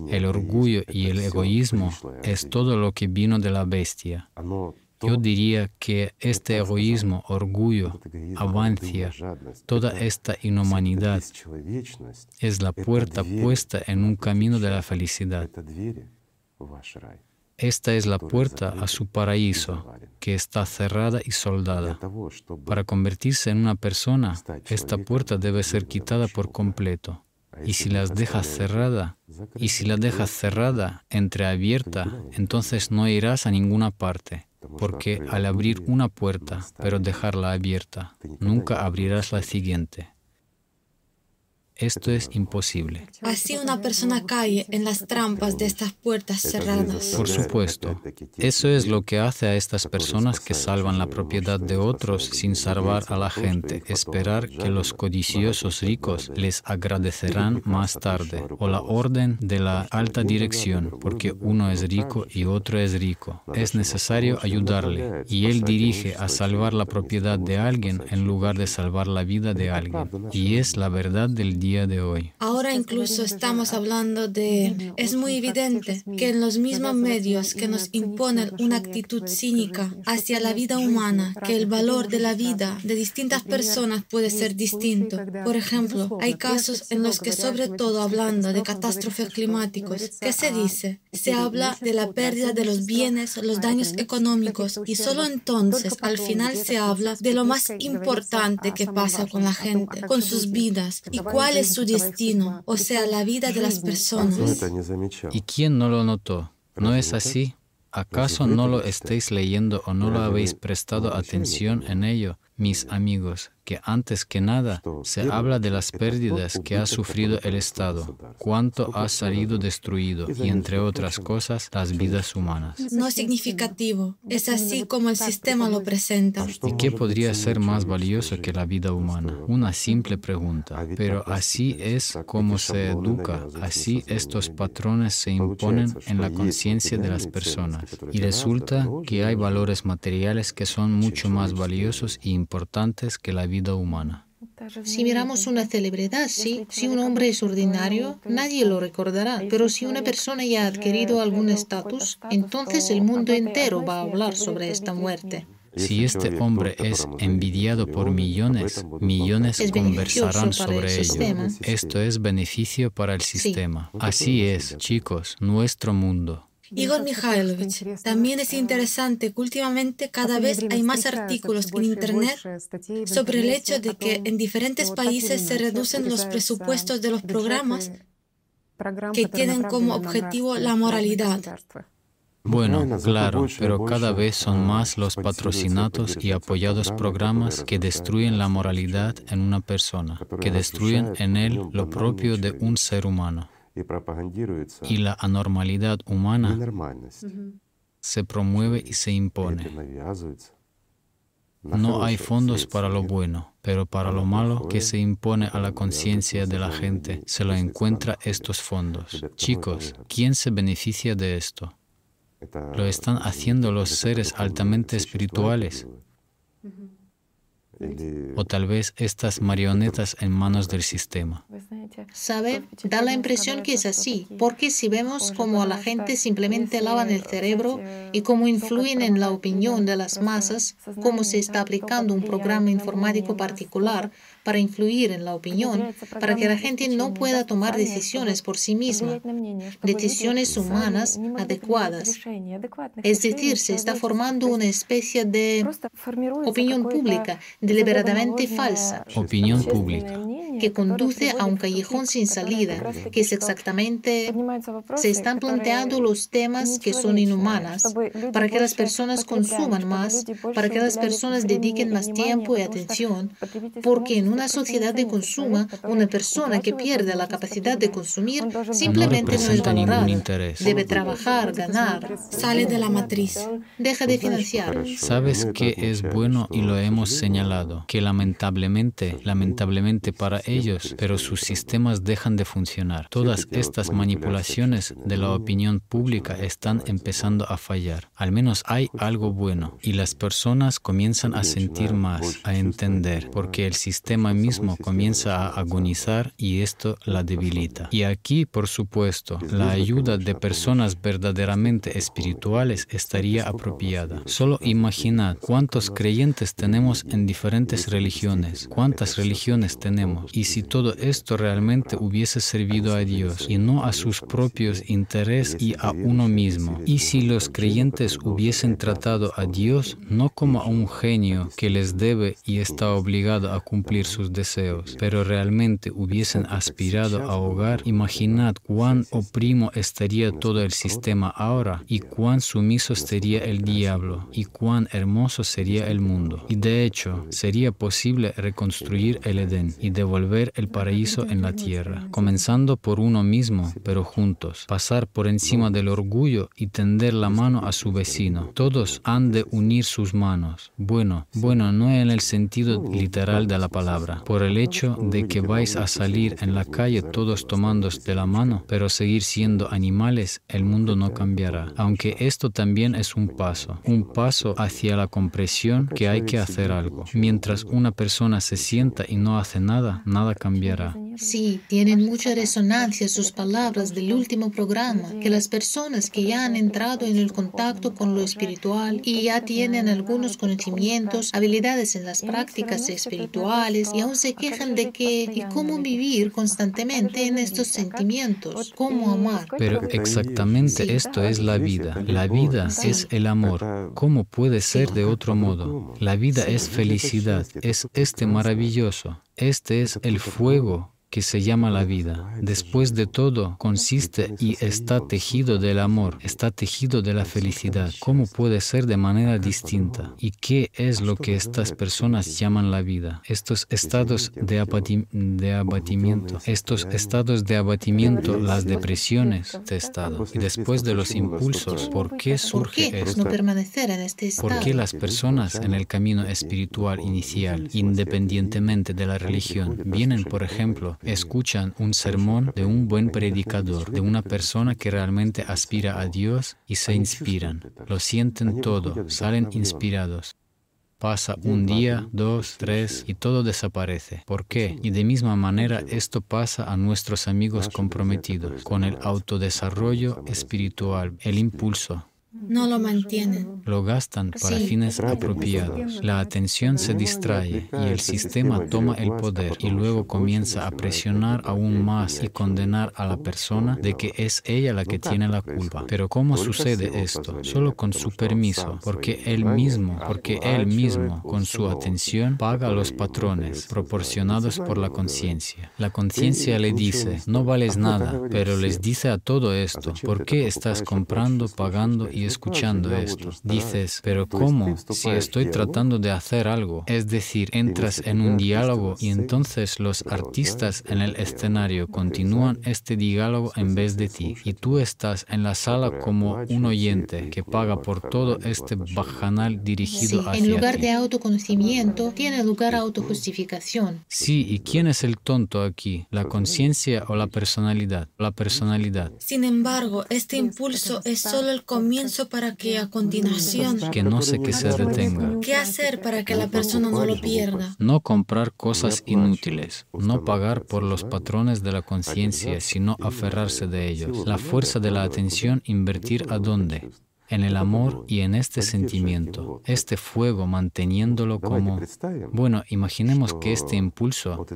El orgullo y el egoísmo es todo lo que vino de la bestia. Yo diría que este egoísmo, orgullo, avancia, toda esta inhumanidad es la puerta puesta en un camino de la felicidad. Esta es la puerta a su paraíso, que está cerrada y soldada. Para convertirse en una persona, esta puerta debe ser quitada por completo. Y si las dejas cerrada, y si la dejas cerrada, entreabierta, entonces no irás a ninguna parte, porque al abrir una puerta, pero dejarla abierta, nunca abrirás la siguiente. Esto es imposible. Así una persona cae en las trampas de estas puertas cerradas. Por supuesto. Eso es lo que hace a estas personas que salvan la propiedad de otros sin salvar a la gente, esperar que los codiciosos ricos les agradecerán más tarde, o la orden de la alta dirección, porque uno es rico y otro es rico. Es necesario ayudarle, y él dirige a salvar la propiedad de alguien en lugar de salvar la vida de alguien. Y es la verdad del de hoy. Ahora incluso estamos hablando de... Es muy evidente que en los mismos medios que nos imponen una actitud cínica hacia la vida humana, que el valor de la vida de distintas personas puede ser distinto. Por ejemplo, hay casos en los que sobre todo hablando de catástrofes climáticos, ¿qué se dice? Se habla de la pérdida de los bienes, los daños económicos y solo entonces al final se habla de lo más importante que pasa con la gente, con sus vidas y cuál es su destino, o sea, la vida de las personas. ¿Y quién no lo notó? ¿No es así? ¿Acaso no lo estáis leyendo o no lo habéis prestado atención en ello? mis amigos, que antes que nada se habla de las pérdidas que ha sufrido el Estado, cuánto ha salido destruido y, entre otras cosas, las vidas humanas. No significativo, es así como el sistema lo presenta. ¿Y qué podría ser más valioso que la vida humana? Una simple pregunta, pero así es como se educa, así estos patrones se imponen en la conciencia de las personas. Y resulta que hay valores materiales que son mucho más valiosos y importantes que la vida humana. Si miramos una celebridad, sí, si un hombre es ordinario, nadie lo recordará, pero si una persona ya ha adquirido algún estatus, entonces el mundo entero va a hablar sobre esta muerte. Si este hombre es envidiado por millones, millones conversarán sobre ello. Esto es beneficio para el sistema. Así es, chicos, nuestro mundo. Igor Mikhailovich, también es interesante que últimamente cada vez hay más artículos en Internet sobre el hecho de que en diferentes países se reducen los presupuestos de los programas que tienen como objetivo la moralidad. Bueno, claro, pero cada vez son más los patrocinados y apoyados programas que destruyen la moralidad en una persona, que destruyen en él lo propio de un ser humano y la anormalidad humana se promueve y se impone. No hay fondos para lo bueno, pero para lo malo que se impone a la conciencia de la gente. se lo encuentra estos fondos. Chicos, ¿quién se beneficia de esto? Lo están haciendo los seres altamente espirituales o tal vez estas marionetas en manos del sistema. ¿Sabe? Da la impresión que es así, porque si vemos cómo la gente simplemente lavan el cerebro y cómo influyen en la opinión de las masas, cómo se está aplicando un programa informático particular para influir en la opinión, para que la gente no pueda tomar decisiones por sí misma, decisiones humanas adecuadas. Es decir, se está formando una especie de opinión pública deliberadamente falsa. Opinión pública. Que conduce a un callejón sin salida, que es exactamente, se están planteando los temas que son inhumanas, para que las personas consuman más, para que las personas dediquen más tiempo y atención, porque en una sociedad de consumo, una persona que pierde la capacidad de consumir simplemente no, es valorada. Debe trabajar, ganar. Sale de la matriz. Deja de financiar. ¿Sabes qué es bueno y lo hemos señalado? señalado, que lamentablemente, lamentablemente para ellos, pero sus sistemas dejan de funcionar. Todas estas manipulaciones de la opinión pública están empezando a fallar. Al menos hay algo bueno y las personas comienzan a sentir más, a entender, porque el sistema mismo comienza a agonizar y esto la debilita. Y aquí, por supuesto, la ayuda de personas verdaderamente espirituales estaría apropiada. Solo imaginad cuántos creyentes tenemos en diferentes religiones, cuántas religiones tenemos, y si todo esto realmente hubiese servido a Dios y no a sus propios intereses y a uno mismo, y si los creyentes hubiesen tratado a Dios no como a un genio que les debe y está obligado a cumplir sus deseos, pero realmente hubiesen aspirado a hogar, imaginad cuán oprimo estaría todo el sistema ahora y cuán sumiso sería el diablo y cuán hermoso sería el mundo. Y de hecho, sería posible reconstruir el Edén y devolver el paraíso en la tierra, comenzando por uno mismo, pero juntos, pasar por encima del orgullo y tender la mano a su vecino. Todos han de unir sus manos. Bueno, bueno, no en el sentido literal de la palabra, por el hecho de que vais a salir en la calle todos tomando de la mano, pero seguir siendo animales, el mundo no cambiará. Aunque esto también es un paso, un paso hacia la comprensión que hay que hacer algo. Mientras una persona se sienta y no hace nada, nada cambiará. Sí, tienen mucha resonancia sus palabras del último programa, que las personas que ya han entrado en el contacto con lo espiritual y ya tienen algunos conocimientos, habilidades en las prácticas espirituales y aún se quejan de que y cómo vivir constantemente en estos sentimientos, cómo amar. Pero exactamente esto es la vida. La vida es el amor. ¿Cómo puede ser de otro modo? La vida es felicidad, es este maravilloso. Este es el fuego que se llama la vida. Después de todo, consiste y está tejido del amor, está tejido de la felicidad. ¿Cómo puede ser de manera distinta? ¿Y qué es lo que estas personas llaman la vida? Estos estados de, abatimiento, estos estados de abatimiento, las depresiones de estado. Y después de los impulsos, ¿por qué surge esto? No permanecer en este estado? ¿Por qué las personas en el camino espiritual inicial, independientemente de la religión, vienen, por ejemplo, escuchan un sermón de un buen predicador, de una persona que realmente aspira a Dios y se inspiran. Lo sienten todo, salen inspirados. Pasa un día, dos, tres y todo desaparece. ¿Por qué? Y de misma manera esto pasa a nuestros amigos comprometidos con el autodesarrollo espiritual, el impulso, no lo mantienen. Lo gastan para fines apropiados. La atención se distrae y el sistema toma el poder y luego comienza a presionar aún más y condenar a la persona de que es ella la que tiene la culpa. Pero ¿cómo sucede esto? Solo con su permiso, porque él mismo, porque él mismo con su atención paga los patrones proporcionados por la conciencia. La conciencia le dice, no vales nada, pero les dice a todo esto, ¿por qué estás comprando, pagando y escuchando esto. Dices, pero ¿cómo? Si estoy tratando de hacer algo. Es decir, entras en un diálogo y entonces los artistas en el escenario continúan este diálogo en vez de ti. Y tú estás en la sala como un oyente que paga por todo este bajanal dirigido sí, hacia En lugar de autoconocimiento, tiene lugar autojustificación. Sí, ¿y quién es el tonto aquí? ¿La conciencia o la personalidad? La personalidad. Sin embargo, este impulso es solo el comienzo para que a continuación... Que no sé que se detenga. ¿Qué hacer para que la persona no lo pierda? No comprar cosas inútiles, no pagar por los patrones de la conciencia, sino aferrarse de ellos. La fuerza de la atención, invertir a dónde? En el amor y en este sentimiento, este fuego manteniéndolo como... Bueno, imaginemos que este impulso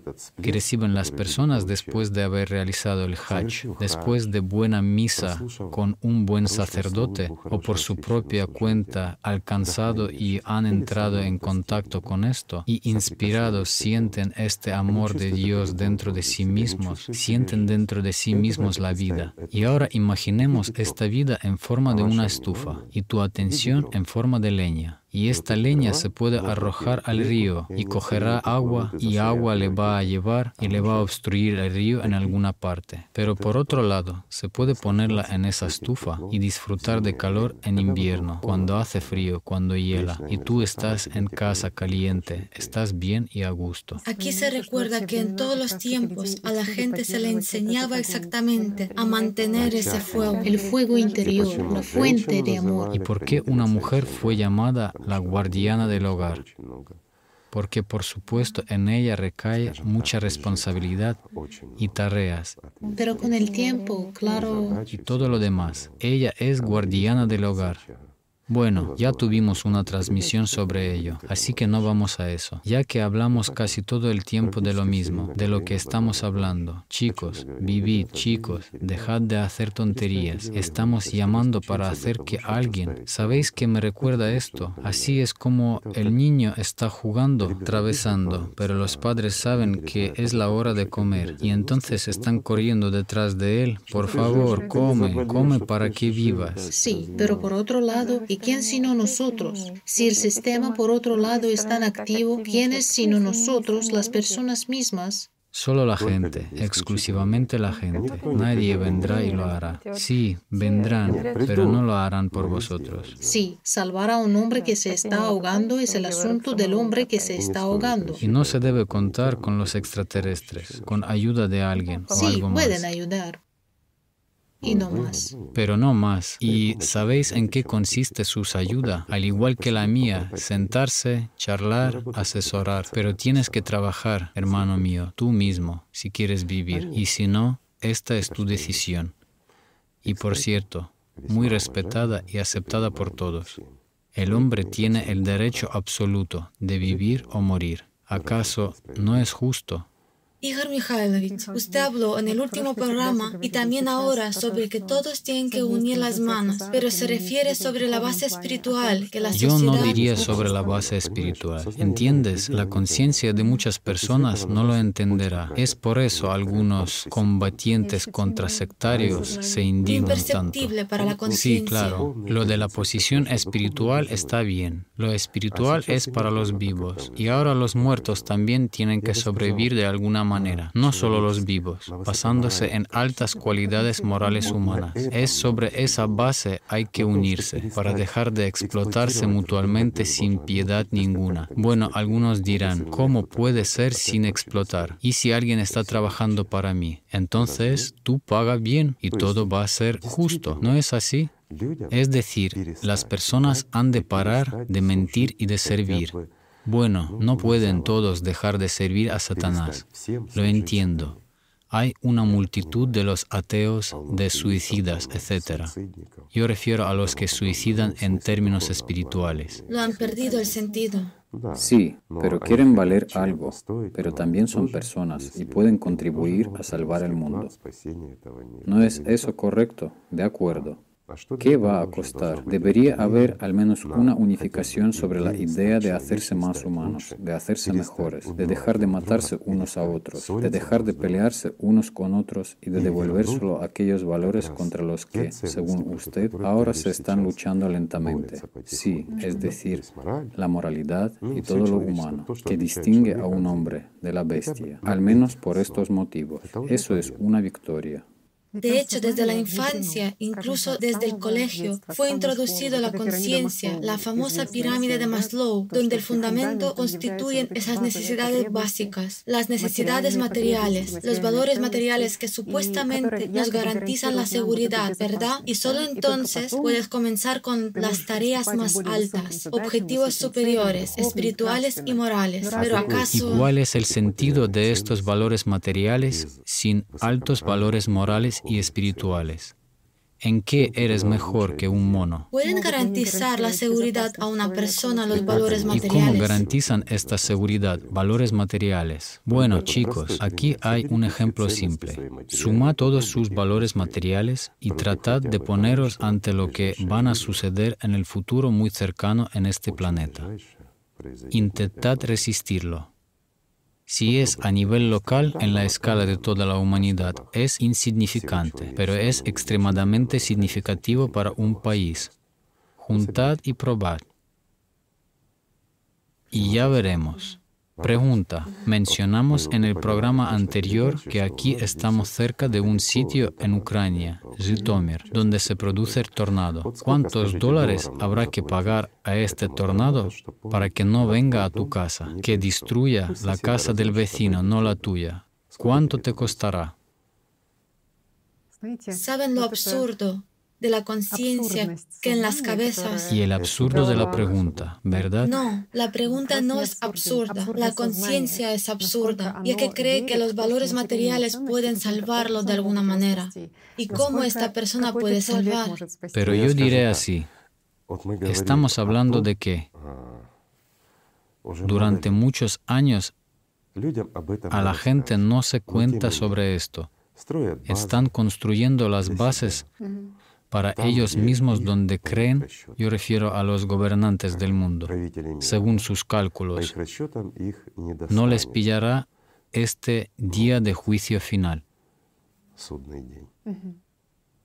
que reciben las personas después de haber realizado el Hajj, después de buena misa con un buen sacerdote o por su propia cuenta alcanzado y han entrado en contacto con esto y inspirados sienten este amor de Dios dentro de sí mismos, sienten dentro de sí mismos la vida. Y ahora imaginemos esta vida en forma de una estufa y tu atención en forma de leña. Y esta leña se puede arrojar al río y cogerá agua y agua le va a llevar y le va a obstruir el río en alguna parte. Pero por otro lado, se puede ponerla en esa estufa y disfrutar de calor en invierno, cuando hace frío, cuando hiela, y tú estás en casa caliente, estás bien y a gusto. Aquí se recuerda que en todos los tiempos a la gente se le enseñaba exactamente a mantener ese fuego. El fuego interior, la fuente de amor. ¿Y por qué una mujer fue llamada la guardiana del hogar, porque por supuesto en ella recae mucha responsabilidad y tareas. Pero con el tiempo, claro. Y todo lo demás. Ella es guardiana del hogar. Bueno, ya tuvimos una transmisión sobre ello, así que no vamos a eso, ya que hablamos casi todo el tiempo de lo mismo, de lo que estamos hablando. Chicos, vivid, chicos, dejad de hacer tonterías. Estamos llamando para hacer que alguien... ¿Sabéis qué me recuerda esto? Así es como el niño está jugando, atravesando, pero los padres saben que es la hora de comer y entonces están corriendo detrás de él. Por favor, come, come para que vivas. Sí, pero por otro lado, quién sino nosotros? Si el sistema, por otro lado, es tan activo, ¿quiénes sino nosotros, las personas mismas? Solo la gente, exclusivamente la gente. Nadie vendrá y lo hará. Sí, vendrán, pero no lo harán por vosotros. Sí, salvar a un hombre que se está ahogando es el asunto del hombre que se está ahogando. Y no se debe contar con los extraterrestres, con ayuda de alguien o algo más. pueden ayudar y no más. Pero no más. ¿Y sabéis en qué consiste su ayuda? Al igual que la mía, sentarse, charlar, asesorar. Pero tienes que trabajar, hermano mío, tú mismo, si quieres vivir. Y si no, esta es tu decisión. Y por cierto, muy respetada y aceptada por todos. El hombre tiene el derecho absoluto de vivir o morir. ¿Acaso no es justo Igor Mikhailovich, usted habló en el último programa y también ahora sobre que todos tienen que unir las manos, pero se refiere sobre la base espiritual que la Yo no diría sobre la base espiritual. ¿Entiendes? La conciencia de muchas personas no lo entenderá. Es por eso algunos combatientes contra sectarios se indignan tanto. para la conciencia. Sí, claro. Lo de la posición espiritual está bien. Lo espiritual es para los vivos. Y ahora los muertos también tienen que sobrevivir de alguna manera manera, no solo los vivos, basándose en altas cualidades morales humanas. Es sobre esa base hay que unirse para dejar de explotarse mutuamente sin piedad ninguna. Bueno, algunos dirán, ¿cómo puede ser sin explotar? ¿Y si alguien está trabajando para mí? Entonces tú pagas bien y todo va a ser justo, ¿no es así? Es decir, las personas han de parar de mentir y de servir bueno, no pueden todos dejar de servir a Satanás. Lo entiendo. Hay una multitud de los ateos, de suicidas, etc. Yo refiero a los que suicidan en términos espirituales. Lo han perdido el sentido. Sí, pero quieren valer algo, pero también son personas y pueden contribuir a salvar el mundo. ¿No es eso correcto? De acuerdo. ¿Qué va a costar? Debería haber al menos una unificación sobre la idea de hacerse más humanos, de hacerse mejores, de dejar de matarse unos a otros, de dejar de pelearse unos con otros y de devolver solo aquellos valores contra los que, según usted, ahora se están luchando lentamente. Sí, es decir, la moralidad y todo lo humano, que distingue a un hombre de la bestia, al menos por estos motivos. Eso es una victoria. De hecho, desde la infancia, incluso desde el colegio, fue introducido la conciencia, la famosa pirámide de Maslow, donde el fundamento constituyen esas necesidades básicas, las necesidades materiales, los valores materiales que supuestamente nos garantizan la seguridad, ¿verdad? Y solo entonces puedes comenzar con las tareas más altas, objetivos superiores, espirituales y morales. Pero acaso... ¿Y cuál es el sentido de estos valores materiales sin altos valores morales y espirituales. ¿En qué eres mejor que un mono? ¿Pueden garantizar la seguridad a una persona los valores materiales? ¿Y cómo garantizan esta seguridad, valores materiales? Bueno, chicos, aquí hay un ejemplo simple. Suma todos sus valores materiales y tratad de poneros ante lo que van a suceder en el futuro muy cercano en este planeta. Intentad resistirlo. Si es a nivel local, en la escala de toda la humanidad, es insignificante, pero es extremadamente significativo para un país. Juntad y probad. y ya veremos. Pregunta. Mencionamos en el programa anterior que aquí estamos cerca de un sitio en Ucrania, Zhytomyr, donde se produce el tornado. ¿Cuántos dólares habrá que pagar a este tornado para que no venga a tu casa, que destruya la casa del vecino, no la tuya? ¿Cuánto te costará? ¿Saben lo absurdo? De la conciencia que en las cabezas. Y el absurdo de la pregunta, ¿verdad? No, la pregunta no es absurda, la conciencia es absurda, ya que cree que los valores materiales pueden salvarlo de alguna manera. ¿Y cómo esta persona puede salvar? Pero yo diré así, estamos hablando de que durante muchos años a la gente no se cuenta sobre esto. Están construyendo las bases para ellos mismos donde creen, yo refiero a los gobernantes del mundo, según sus cálculos, no les pillará este día de juicio final.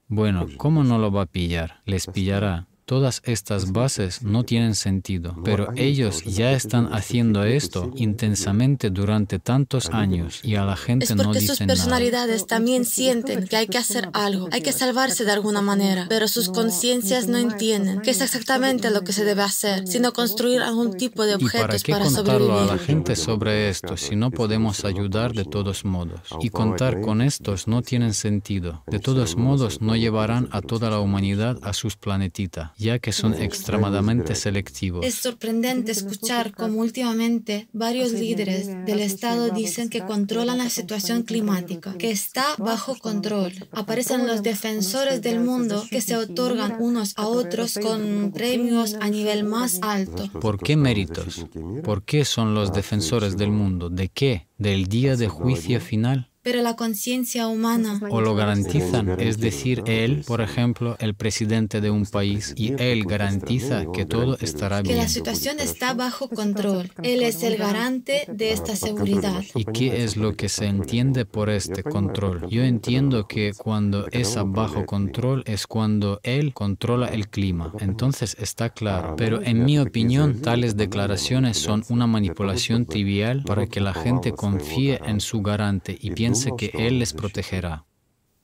Bueno, ¿cómo no lo va a pillar? Les pillará. Todas estas bases no tienen sentido, pero ellos ya están haciendo esto intensamente durante tantos años y a la gente no dice sus personalidades también sienten que hay que hacer algo, hay que salvarse de alguna manera, pero sus conciencias no entienden qué es exactamente lo que se debe hacer, sino construir algún tipo de objetos ¿Y para, qué contarlo a la gente sobre esto si no podemos ayudar de todos modos? Y contar con estos no tiene sentido. De todos modos no llevarán a toda la humanidad a sus planetitas ya que son extremadamente selectivos. Es sorprendente escuchar cómo últimamente varios líderes del Estado dicen que controlan la situación climática, que está bajo control. Aparecen los defensores del mundo que se otorgan unos a otros con premios a nivel más alto. ¿Por qué méritos? ¿Por qué son los defensores del mundo? ¿De qué? ¿Del día de juicio final? Pero la conciencia humana. O lo garantizan, es decir, él, por ejemplo, el presidente de un país, y él garantiza que todo estará bien. Que la situación está bajo control. Él es el garante de esta seguridad. ¿Y qué es lo que se entiende por este control? Yo entiendo que cuando es bajo control es cuando él controla el clima. Entonces está claro. Pero en mi opinión, tales declaraciones son una manipulación trivial para que la gente confíe en su garante y piense que Él les protegerá.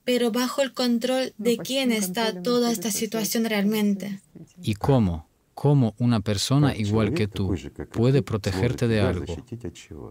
Pero bajo el control de quién está toda esta situación realmente. ¿Y cómo? ¿Cómo una persona igual que tú puede protegerte de algo?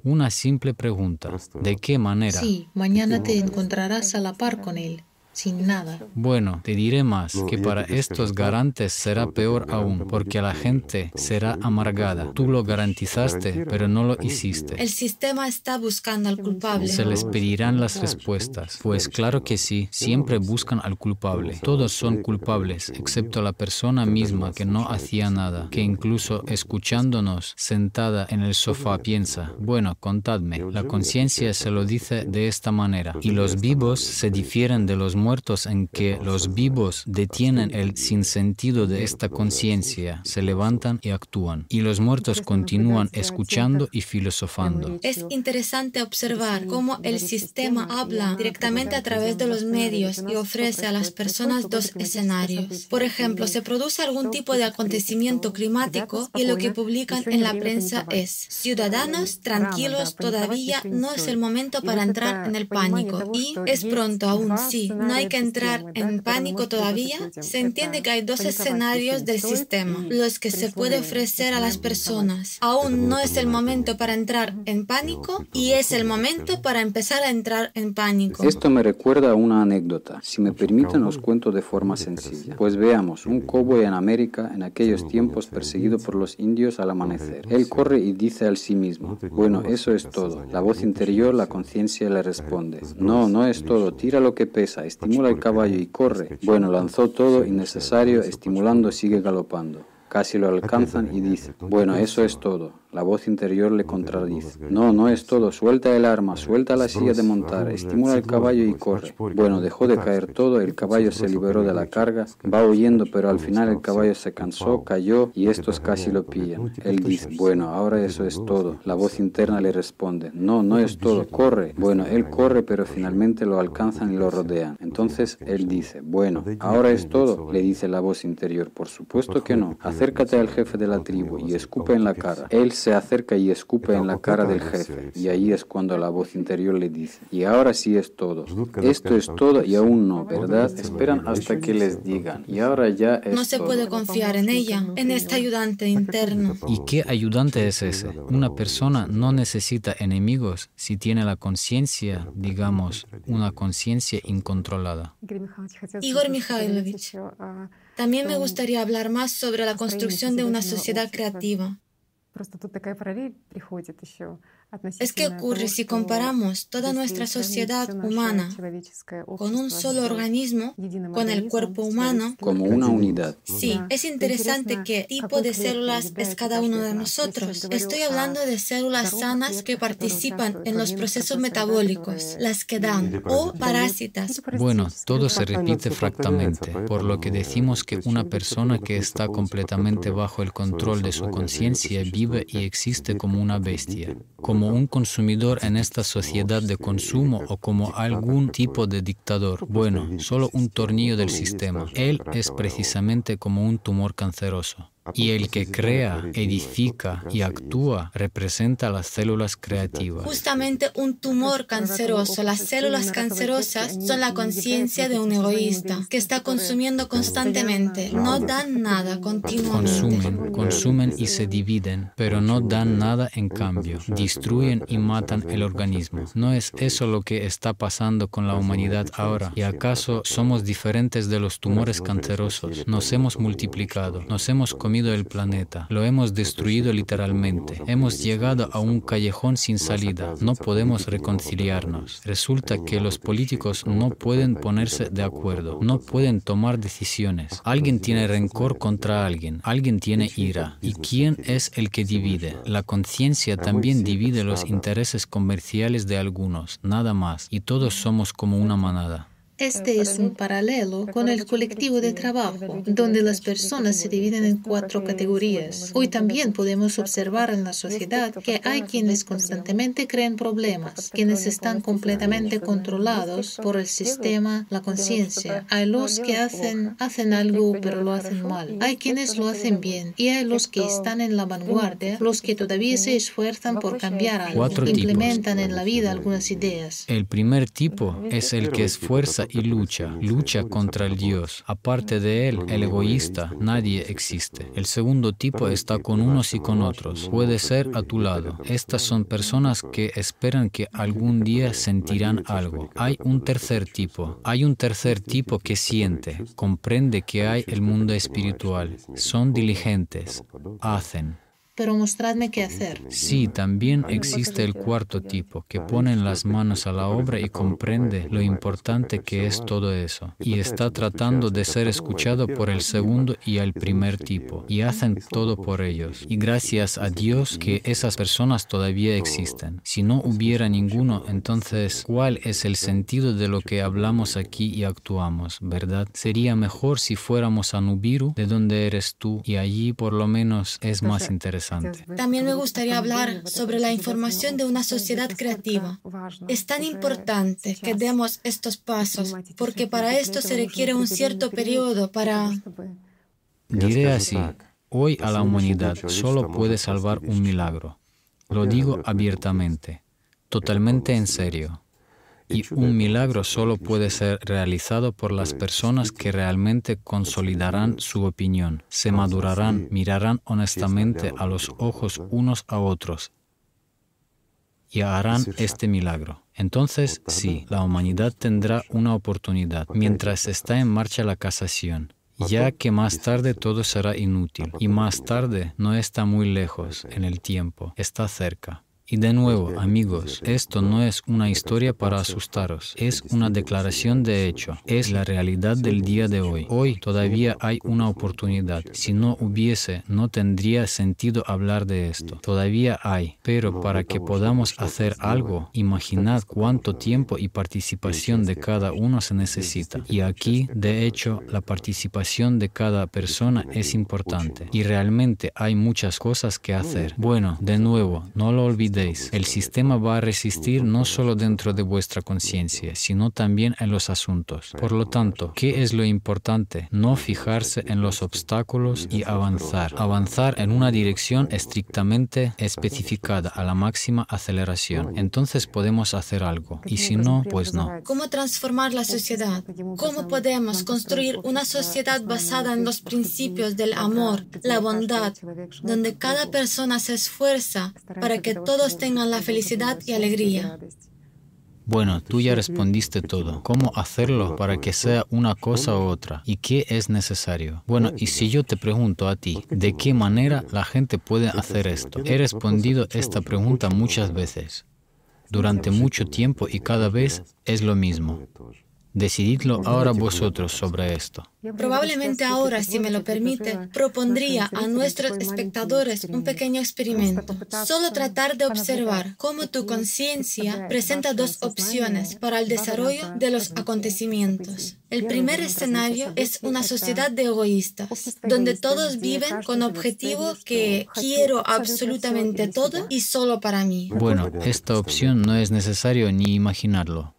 Una simple pregunta. ¿De qué manera? Sí, mañana te encontrarás a la par con Él sin nada. Bueno, te diré más, que para estos garantes será peor aún, porque la gente será amargada. Tú lo garantizaste, pero no lo hiciste. El sistema está buscando al culpable. Se les pedirán las respuestas. Pues claro que sí, siempre buscan al culpable. Todos son culpables, excepto la persona misma que no hacía nada, que incluso escuchándonos sentada en el sofá piensa, bueno, contadme, la conciencia se lo dice de esta manera, y los vivos se difieren de los muertos muertos en que los vivos detienen el sinsentido de esta conciencia, se levantan y actúan, y los muertos continúan escuchando y filosofando. Es interesante observar cómo el sistema habla directamente a través de los medios y ofrece a las personas dos escenarios. Por ejemplo, se produce algún tipo de acontecimiento climático y lo que publican en la prensa es, ciudadanos tranquilos, todavía no es el momento para entrar en el pánico y es pronto aún, sí, no hay que entrar en pánico todavía, se entiende que hay dos escenarios del sistema, los que se puede ofrecer a las personas. Aún no es el momento para entrar en pánico y es el momento para empezar a entrar en pánico. Esto me recuerda a una anécdota. Si me permiten, os cuento de forma sencilla. Pues veamos, un cowboy en América en aquellos tiempos perseguido por los indios al amanecer. Él corre y dice al sí mismo, bueno, eso es todo. La voz interior, la conciencia le responde, no, no es todo, tira lo que pesa, estimula el caballo y corre. Bueno, lanzó todo innecesario, estimulando, sigue galopando. Casi lo alcanzan y dice, bueno, eso es todo. La voz interior le contradice. No, no es todo. Suelta el arma, suelta la silla de montar, estimula el caballo y corre. Bueno, dejó de caer todo, el caballo se liberó de la carga, va huyendo, pero al final el caballo se cansó, cayó y estos casi lo pillan. Él dice, bueno, ahora eso es todo. La voz interna le responde, no, no es todo, corre. Bueno, él corre, pero finalmente lo alcanzan y lo rodean. Entonces él dice, bueno, ahora es todo, le dice la voz interior. Por supuesto que no. Acércate al jefe de la tribu y escupe en la cara. Él se acerca y escupe en la cara del jefe, y ahí es cuando la voz interior le dice, y ahora sí es todo. Esto es todo y aún no, ¿verdad? Esperan hasta que les digan, y ahora ya es No se puede confiar en ella, en este ayudante interno. ¿Y qué ayudante es ese? Una persona no necesita enemigos si tiene la conciencia, digamos, una conciencia incontrolada. Igor Mikhailovich, también me gustaría hablar más sobre la construcción de una sociedad creativa. Просто тут такая параллель приходит еще Es que ocurre si comparamos toda nuestra sociedad humana con un solo organismo, con el cuerpo humano. Como una unidad. Sí, es interesante qué tipo de células es cada uno de nosotros. Estoy hablando de células sanas que participan en los procesos metabólicos, las que dan, o parásitas. Bueno, todo se repite fractamente, por lo que decimos que una persona que está completamente bajo el control de su conciencia vive y existe como una bestia como un consumidor en esta sociedad de consumo o como algún tipo de dictador. Bueno, solo un tornillo del sistema. Él es precisamente como un tumor canceroso. Y el que crea, edifica y actúa representa las células creativas. Justamente un tumor canceroso, las células cancerosas son la conciencia de un egoísta que está consumiendo constantemente, no dan nada continuamente. Consumen, consumen y se dividen, pero no dan nada en cambio. Destruyen y matan el organismo. ¿No es eso lo que está pasando con la humanidad ahora? ¿Y acaso somos diferentes de los tumores cancerosos? Nos hemos multiplicado, nos hemos comido el planeta, lo hemos destruido literalmente. Hemos llegado a un callejón sin salida, no podemos reconciliarnos. Resulta que los políticos no pueden ponerse de acuerdo, no pueden tomar decisiones. Alguien tiene rencor contra alguien, alguien tiene ira. ¿Y quién es el que divide? La conciencia también divide los intereses comerciales de algunos, nada más, y todos somos como una manada. Este es un paralelo con el colectivo de trabajo, donde las personas se dividen en cuatro categorías. Hoy también podemos observar en la sociedad que hay quienes constantemente crean problemas, quienes están completamente controlados por el sistema, la conciencia. Hay los que hacen, hacen algo pero lo hacen mal. Hay quienes lo hacen bien y hay los que están en la vanguardia, los que todavía se esfuerzan por cambiar algo, implementan en la vida algunas ideas. El primer tipo es el que esfuerza y lucha, lucha contra el Dios. Aparte de él, el egoísta, nadie existe. El segundo tipo está con unos y con otros. Puede ser a tu lado. Estas son personas que esperan que algún día sentirán algo. Hay un tercer tipo. Hay un tercer tipo que siente, comprende que hay el mundo espiritual. Son diligentes, hacen pero mostradme qué hacer. Sí, también existe el cuarto tipo, que pone las manos a la obra y comprende lo importante que es todo eso, y está tratando de ser escuchado por el segundo y el primer tipo, y hacen todo por ellos. Y gracias a Dios que esas personas todavía existen. Si no hubiera ninguno, entonces, ¿cuál es el sentido de lo que hablamos aquí y actuamos, verdad? Sería mejor si fuéramos a Nubiru, de donde eres tú, y allí por lo menos es más interesante. También me gustaría hablar sobre la información de una sociedad creativa. Es tan importante que demos estos pasos porque para esto se requiere un cierto periodo para... Diré así, hoy a la humanidad solo puede salvar un milagro. Lo digo abiertamente, totalmente en serio. Y un milagro solo puede ser realizado por las personas que realmente consolidarán su opinión, se madurarán, mirarán honestamente a los ojos unos a otros y harán este milagro. Entonces, sí, la humanidad tendrá una oportunidad mientras está en marcha la casación ya que más tarde todo será inútil y más tarde no está muy lejos en el tiempo, está cerca. Y de nuevo, amigos, esto no es una historia para asustaros, es una declaración de hecho, es la realidad del día de hoy. Hoy todavía hay una oportunidad. Si no hubiese, no tendría sentido hablar de esto. Todavía hay, pero para que podamos hacer algo, imaginad cuánto tiempo y participación de cada uno se necesita. Y aquí, de hecho, la participación de cada persona es importante. Y realmente hay muchas cosas que hacer. Bueno, de nuevo, no lo olvidéis el sistema va a resistir no solo dentro de vuestra conciencia, sino también en los asuntos. Por lo tanto, ¿qué es lo importante? No fijarse en los obstáculos y avanzar. Avanzar en una dirección estrictamente especificada a la máxima aceleración. Entonces podemos hacer algo. Y si no, pues no. ¿Cómo transformar la sociedad? ¿Cómo podemos construir una sociedad basada en los principios del amor, la bondad, donde cada persona se esfuerza para que todos tengan la felicidad y alegría? Bueno, tú ya respondiste todo. ¿Cómo hacerlo para que sea una cosa u otra? ¿Y qué es necesario? Bueno, y si yo te pregunto a ti, ¿de qué manera la gente puede hacer esto? He respondido esta pregunta muchas veces, durante mucho tiempo y cada vez es lo mismo. Decididlo ahora vosotros sobre esto. Probablemente ahora, si me lo permite, propondría a nuestros espectadores un pequeño experimento. Solo tratar de observar cómo tu conciencia presenta dos opciones para el desarrollo de los acontecimientos. El primer escenario es una sociedad de egoístas, donde todos viven con objetivo que quiero absolutamente todo y solo para mí. Bueno, esta opción no es necesario ni imaginarlo.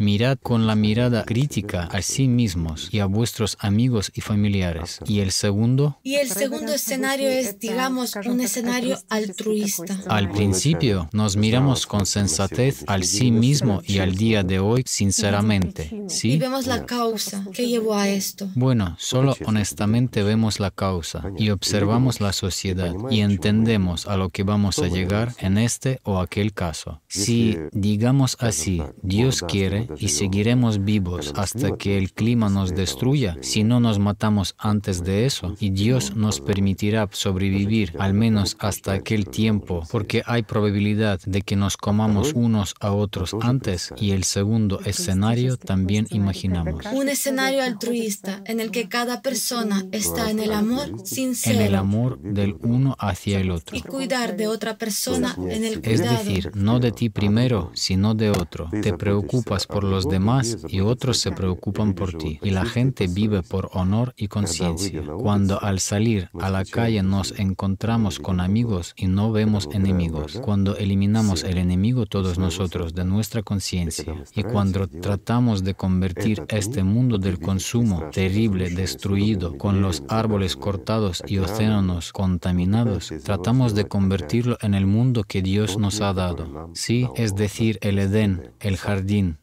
Mirad con la mirada crítica a sí mismos y a vuestros amigos y familiares. ¿Y el segundo? Y el segundo escenario es, digamos, un escenario altruista. Al principio nos miramos con sensatez al sí mismo y al día de hoy sinceramente. ¿sí? Y vemos la causa que llevó a esto. Bueno, solo honestamente vemos la causa y observamos la sociedad y entendemos a lo que vamos a llegar en este o aquel caso. Si, digamos así, Dios quiere, y seguiremos vivos hasta que el clima nos destruya si no nos matamos antes de eso y Dios nos permitirá sobrevivir al menos hasta aquel tiempo porque hay probabilidad de que nos comamos unos a otros antes y el segundo escenario también imaginamos. Un escenario altruista en el que cada persona está en el amor sincero. En el amor del uno hacia el otro. Y cuidar de otra persona en el cuidado. Es decir, no de ti primero, sino de otro. Te preocupas por los demás y otros se preocupan por ti. Y la gente vive por honor y conciencia. Cuando al salir a la calle nos encontramos con amigos y no vemos enemigos. Cuando eliminamos el enemigo todos nosotros de nuestra conciencia. Y cuando tratamos de convertir este mundo del consumo terrible, destruido, con los árboles cortados y océanos contaminados, tratamos de convertirlo en el mundo que Dios nos ha dado. Sí, es decir, el Edén, el jardín,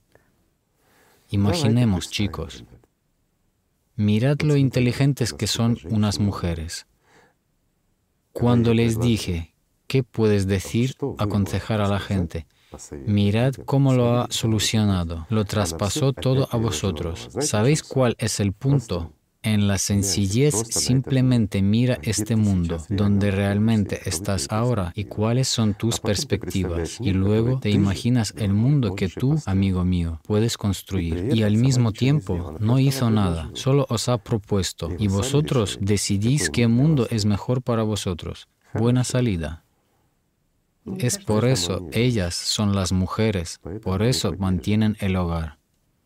Imaginemos, chicos, mirad lo inteligentes que son unas mujeres. Cuando les dije, ¿qué puedes decir? Aconsejar a la gente. Mirad cómo lo ha solucionado. Lo traspasó todo a vosotros. ¿Sabéis cuál es el punto? En la sencillez simplemente mira este mundo donde realmente estás ahora y cuáles son tus perspectivas y luego te imaginas el mundo que tú, amigo mío, puedes construir. Y al mismo tiempo no hizo nada, solo os ha propuesto y vosotros decidís qué mundo es mejor para vosotros. Buena salida. Es por eso ellas son las mujeres, por eso mantienen el hogar.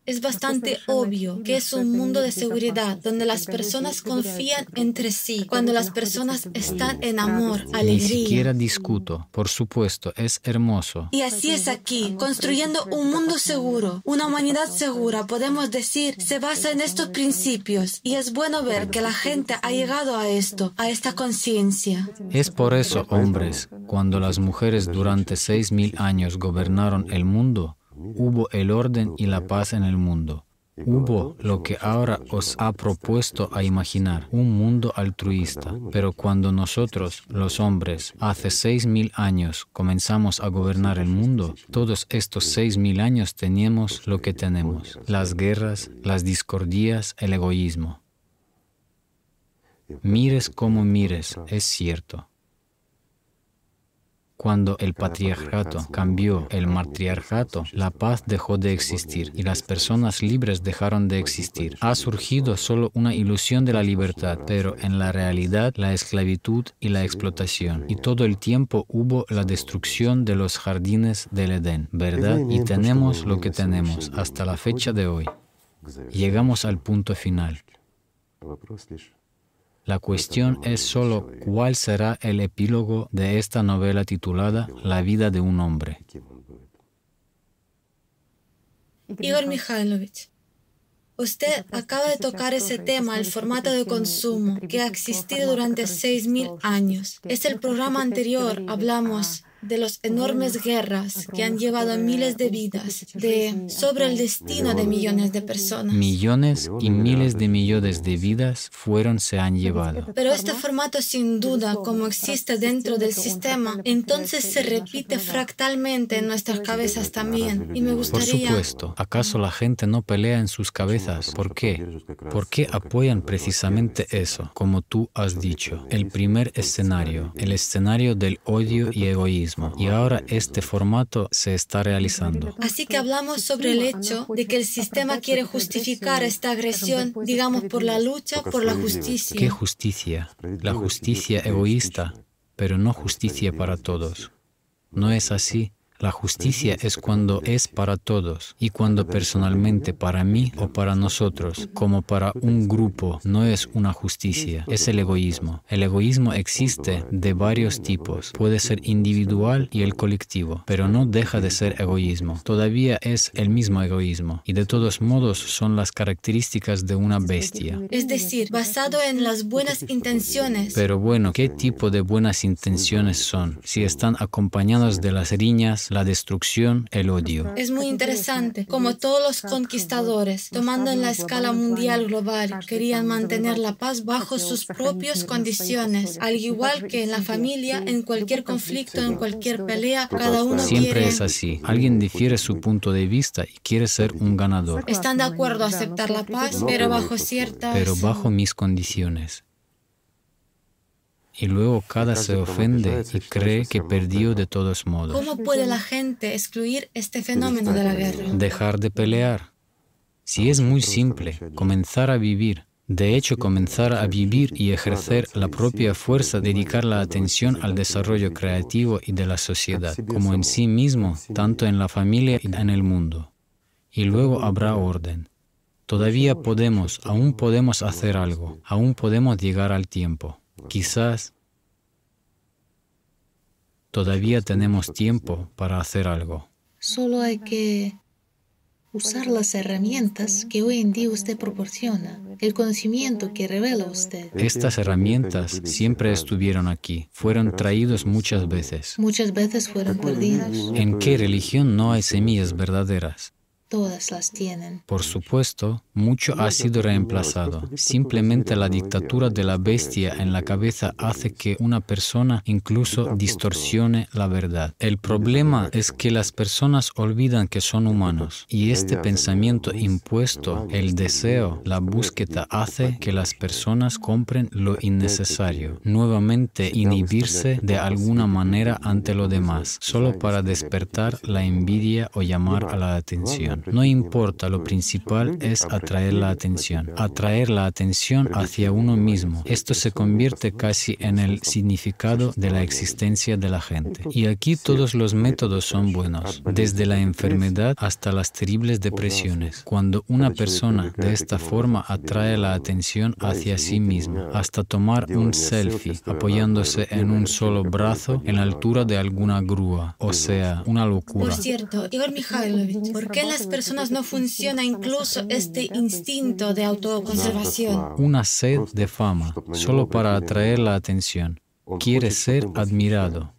Es bastante obvio que es un mundo de seguridad donde las personas confían entre sí, cuando las personas están en amor, alegría. Ni siquiera discuto, por supuesto, es hermoso. Y así es aquí, construyendo un mundo seguro, una humanidad segura, podemos decir, se basa en estos principios y es bueno ver que la gente ha llegado a esto, a esta conciencia. Es por eso, hombres, cuando las mujeres durante seis mil años gobernaron el mundo, hubo el orden y la paz en el mundo. Hubo lo que ahora os ha propuesto a imaginar, un mundo altruista. Pero cuando nosotros, los hombres, hace seis mil años comenzamos a gobernar el mundo, todos estos seis mil años teníamos lo que tenemos, las guerras, las discordías, el egoísmo. Mires como mires, es cierto. Cuando el patriarcato cambió el matriarcato, la paz dejó de existir y las personas libres dejaron de existir. Ha surgido solo una ilusión de la libertad, pero en la realidad la esclavitud y la explotación. Y todo el tiempo hubo la destrucción de los jardines del Edén, ¿verdad? Y tenemos lo que tenemos hasta la fecha de hoy. Llegamos al punto final. La cuestión es solo cuál será el epílogo de esta novela titulada La vida de un hombre. Igor Mikhailovich, usted acaba de tocar ese tema, el formato de consumo, que ha existido durante 6.000 años. Es el programa anterior, hablamos de las enormes guerras que han llevado miles de vidas, de sobre el destino de millones de personas. Millones y miles de millones de vidas fueron, se han llevado. Pero este formato sin duda, como existe dentro del sistema, entonces se repite fractalmente en nuestras cabezas también. Y me gustaría... Por supuesto, ¿acaso la gente no pelea en sus cabezas? ¿Por qué? ¿Por qué apoyan precisamente eso, como tú has dicho? El primer escenario, el escenario del odio y egoísmo y ahora este formato se está realizando. Así que hablamos sobre el hecho de que el sistema quiere justificar esta agresión, digamos, por la lucha por la justicia. ¿Qué justicia? La justicia egoísta, pero no justicia para todos. No es así. La justicia es cuando es para todos y cuando personalmente para mí o para nosotros, como para un grupo, no es una justicia, es el egoísmo. El egoísmo existe de varios tipos, puede ser individual y el colectivo, pero no deja de ser egoísmo. Todavía es el mismo egoísmo y de todos modos son las características de una bestia. Es decir, basado en las buenas intenciones. Pero bueno, ¿qué tipo de buenas intenciones son? Si están acompañadas de las riñas, la destrucción, el odio. Es muy interesante, como todos los conquistadores, tomando en la escala mundial global, querían mantener la paz bajo sus propias condiciones, al igual que en la familia, en cualquier conflicto, en cualquier pelea, cada uno Siempre es así. Alguien difiere su punto de vista y quiere ser un ganador. Están de acuerdo a aceptar la paz, pero bajo ciertas... Pero bajo mis condiciones y luego cada se ofende y cree que perdió de todos modos. ¿Cómo puede la gente excluir este fenómeno de la guerra? Dejar de pelear. Si es muy simple, comenzar a vivir. De hecho, comenzar a vivir y ejercer la propia fuerza, dedicar la atención al desarrollo creativo y de la sociedad, como en sí mismo, tanto en la familia y en el mundo. Y luego habrá orden. Todavía podemos, aún podemos hacer algo, aún podemos llegar al tiempo. Quizás todavía tenemos tiempo para hacer algo. Solo hay que usar las herramientas que hoy en día usted proporciona, el conocimiento que revela usted. Estas herramientas siempre estuvieron aquí, fueron traídos muchas veces. Muchas veces fueron perdidas. ¿En qué religión no hay semillas verdaderas? Todas las tienen. Por supuesto, mucho ha sido reemplazado. Simplemente la dictadura de la bestia en la cabeza hace que una persona incluso distorsione la verdad. El problema es que las personas olvidan que son humanos y este pensamiento impuesto, el deseo, la búsqueda hace que las personas compren lo innecesario, nuevamente inhibirse de alguna manera ante lo demás, solo para despertar la envidia o llamar a la atención. No importa, lo principal es atraer la atención, atraer la atención hacia uno mismo. Esto se convierte casi en el significado de la existencia de la gente. Y aquí todos los métodos son buenos, desde la enfermedad hasta las terribles depresiones. Cuando una persona de esta forma atrae la atención hacia sí misma, hasta tomar un selfie apoyándose en un solo brazo en la altura de alguna grúa, o sea, una locura. Por cierto, Igor Mikhailovich, ¿por qué las personas no funciona incluso este instinto de autoconservación. Una sed de fama, solo para atraer la atención. Quiere ser admirado.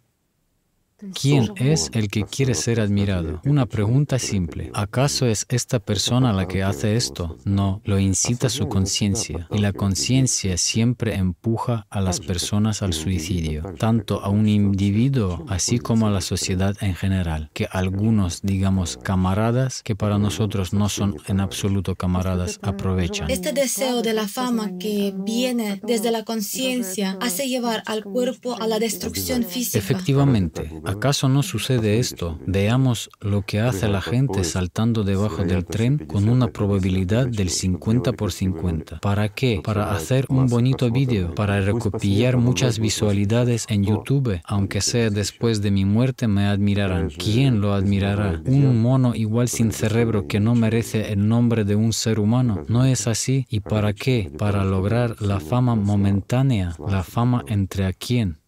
¿Quién es el que quiere ser admirado? Una pregunta simple. ¿Acaso es esta persona la que hace esto? No, lo incita su conciencia. Y la conciencia siempre empuja a las personas al suicidio, tanto a un individuo así como a la sociedad en general. Que algunos, digamos, camaradas, que para nosotros no son en absoluto camaradas, aprovechan. Este deseo de la fama que viene desde la conciencia hace llevar al cuerpo a la destrucción física. Efectivamente, ¿Acaso no sucede esto? Veamos lo que hace la gente saltando debajo del tren con una probabilidad del 50 por 50. ¿Para qué? Para hacer un bonito vídeo, para recopilar muchas visualidades en YouTube, aunque sea después de mi muerte me admirarán. ¿Quién lo admirará? Un mono igual sin cerebro que no merece el nombre de un ser humano. ¿No es así? ¿Y para qué? Para lograr la fama momentánea, la fama entre a quién.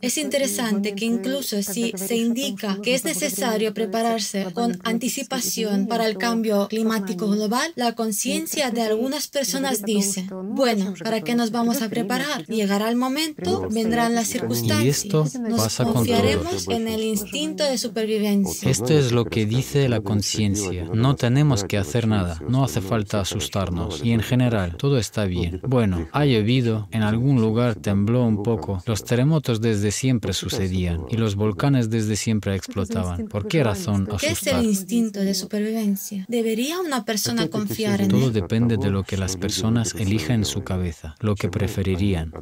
Es interesante que incluso si se indica que es necesario prepararse con anticipación para el cambio climático global, la conciencia de algunas personas dice, bueno, ¿para qué nos vamos a preparar? Llegará el momento, vendrán las circunstancias. Y esto nos confiaremos en el instinto de supervivencia. Esto es lo que dice la conciencia. No tenemos que hacer nada, no hace falta asustarnos. Y en general, todo está bien. Bueno, ha llovido, en algún lugar tembló un poco, los terremotos de desde siempre sucedían y los volcanes desde siempre explotaban. ¿Por qué razón asustar? ¿Qué es el instinto de supervivencia? ¿Debería una persona confiar en Todo depende de lo que las personas elijan en su cabeza, lo que preferirían.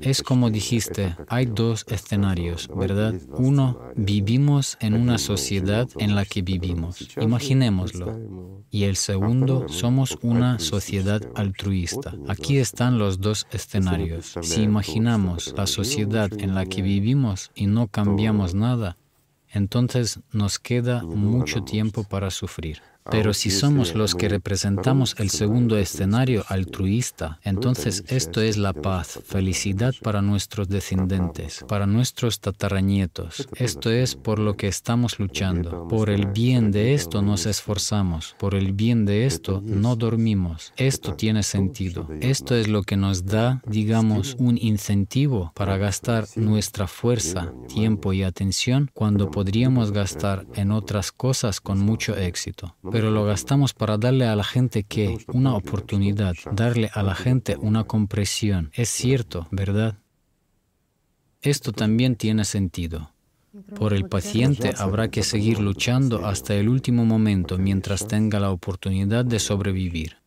Es como dijiste, hay dos escenarios, ¿verdad? Uno, vivimos en una sociedad en la que vivimos. Imaginémoslo. Y el segundo, somos una sociedad altruista. Aquí están los dos escenarios. Si imaginamos la sociedad en la que vivimos y no cambiamos nada, entonces nos queda mucho tiempo para sufrir. Pero si somos los que representamos el segundo escenario altruista, entonces esto es la paz, felicidad para nuestros descendientes, para nuestros tataranietos. Esto es por lo que estamos luchando. Por el bien de esto nos esforzamos. Por el bien de esto no dormimos. Esto tiene sentido. Esto es lo que nos da, digamos, un incentivo para gastar nuestra fuerza, tiempo y atención cuando podríamos gastar en otras cosas con mucho éxito pero lo gastamos para darle a la gente que una oportunidad, darle a la gente una compresión. Es cierto, ¿verdad? Esto también tiene sentido. Por el paciente habrá que seguir luchando hasta el último momento mientras tenga la oportunidad de sobrevivir.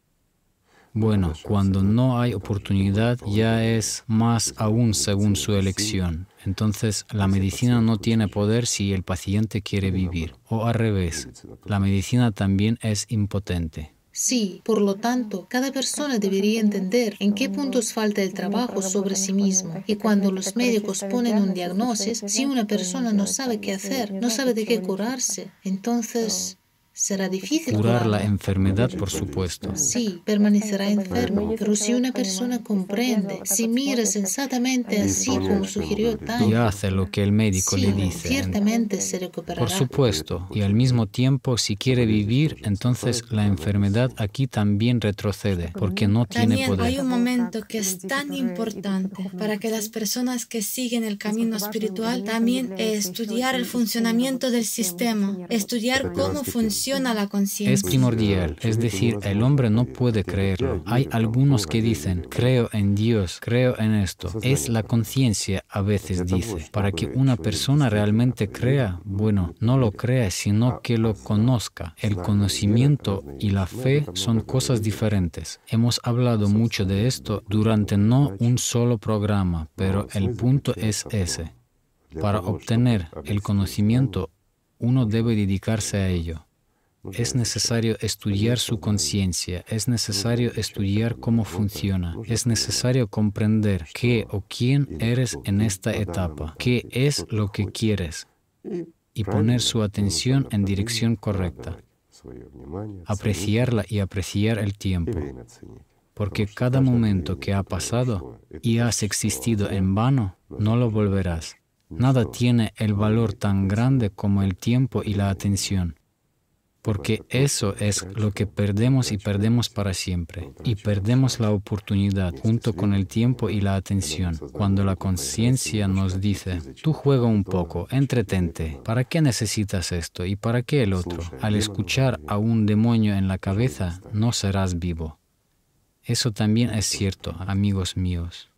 Bueno, cuando no hay oportunidad ya es más aún según su elección. Entonces, la medicina no tiene poder si el paciente quiere vivir. O al revés, la medicina también es impotente. Sí, por lo tanto, cada persona debería entender en qué puntos falta el trabajo sobre sí mismo. Y cuando los médicos ponen un diagnóstico, si una persona no sabe qué hacer, no sabe de qué curarse, entonces Será difícil curar la enfermedad, por supuesto. Sí, permanecerá enfermo, pero si una persona comprende, si mira sensatamente así como sugirió Tan, y hace lo que el médico le dice, ciertamente se recuperará. Por supuesto, y al mismo tiempo, si quiere vivir, entonces la enfermedad aquí también retrocede, porque no tiene poder. Hay un momento que es tan importante para que las personas que siguen el camino espiritual también estudiar el funcionamiento del sistema, estudiar cómo funciona Es primordial, es decir, el hombre no puede creerlo. Hay algunos que dicen, creo en Dios, creo en esto. Es la conciencia, a veces dice. Para que una persona realmente crea, bueno, no lo crea, sino que lo conozca. El conocimiento y la fe son cosas diferentes. Hemos hablado mucho de esto durante no un solo programa, pero el punto es ese. Para obtener el conocimiento, uno debe dedicarse a ello. Es necesario estudiar su conciencia, es necesario estudiar cómo funciona, es necesario comprender qué o quién eres en esta etapa, qué es lo que quieres y poner su atención en dirección correcta, apreciarla y apreciar el tiempo, porque cada momento que ha pasado y has existido en vano, no lo volverás. Nada tiene el valor tan grande como el tiempo y la atención porque eso es lo que perdemos y perdemos para siempre. Y perdemos la oportunidad junto con el tiempo y la atención. Cuando la conciencia nos dice, tú juega un poco, entretente, ¿para qué necesitas esto y para qué el otro? Al escuchar a un demonio en la cabeza, no serás vivo. Eso también es cierto, amigos míos.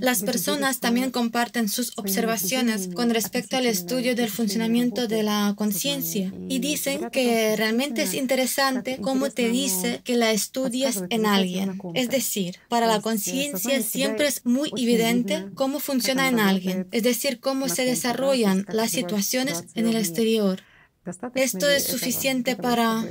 Las personas también comparten sus observaciones con respecto al estudio del funcionamiento de la conciencia. y dicen que realmente es interesante cómo te dice que la estudias en alguien. Es decir, para la conciencia siempre es muy evidente cómo funciona en alguien, es decir, cómo se desarrollan las situaciones en el exterior. Esto es suficiente para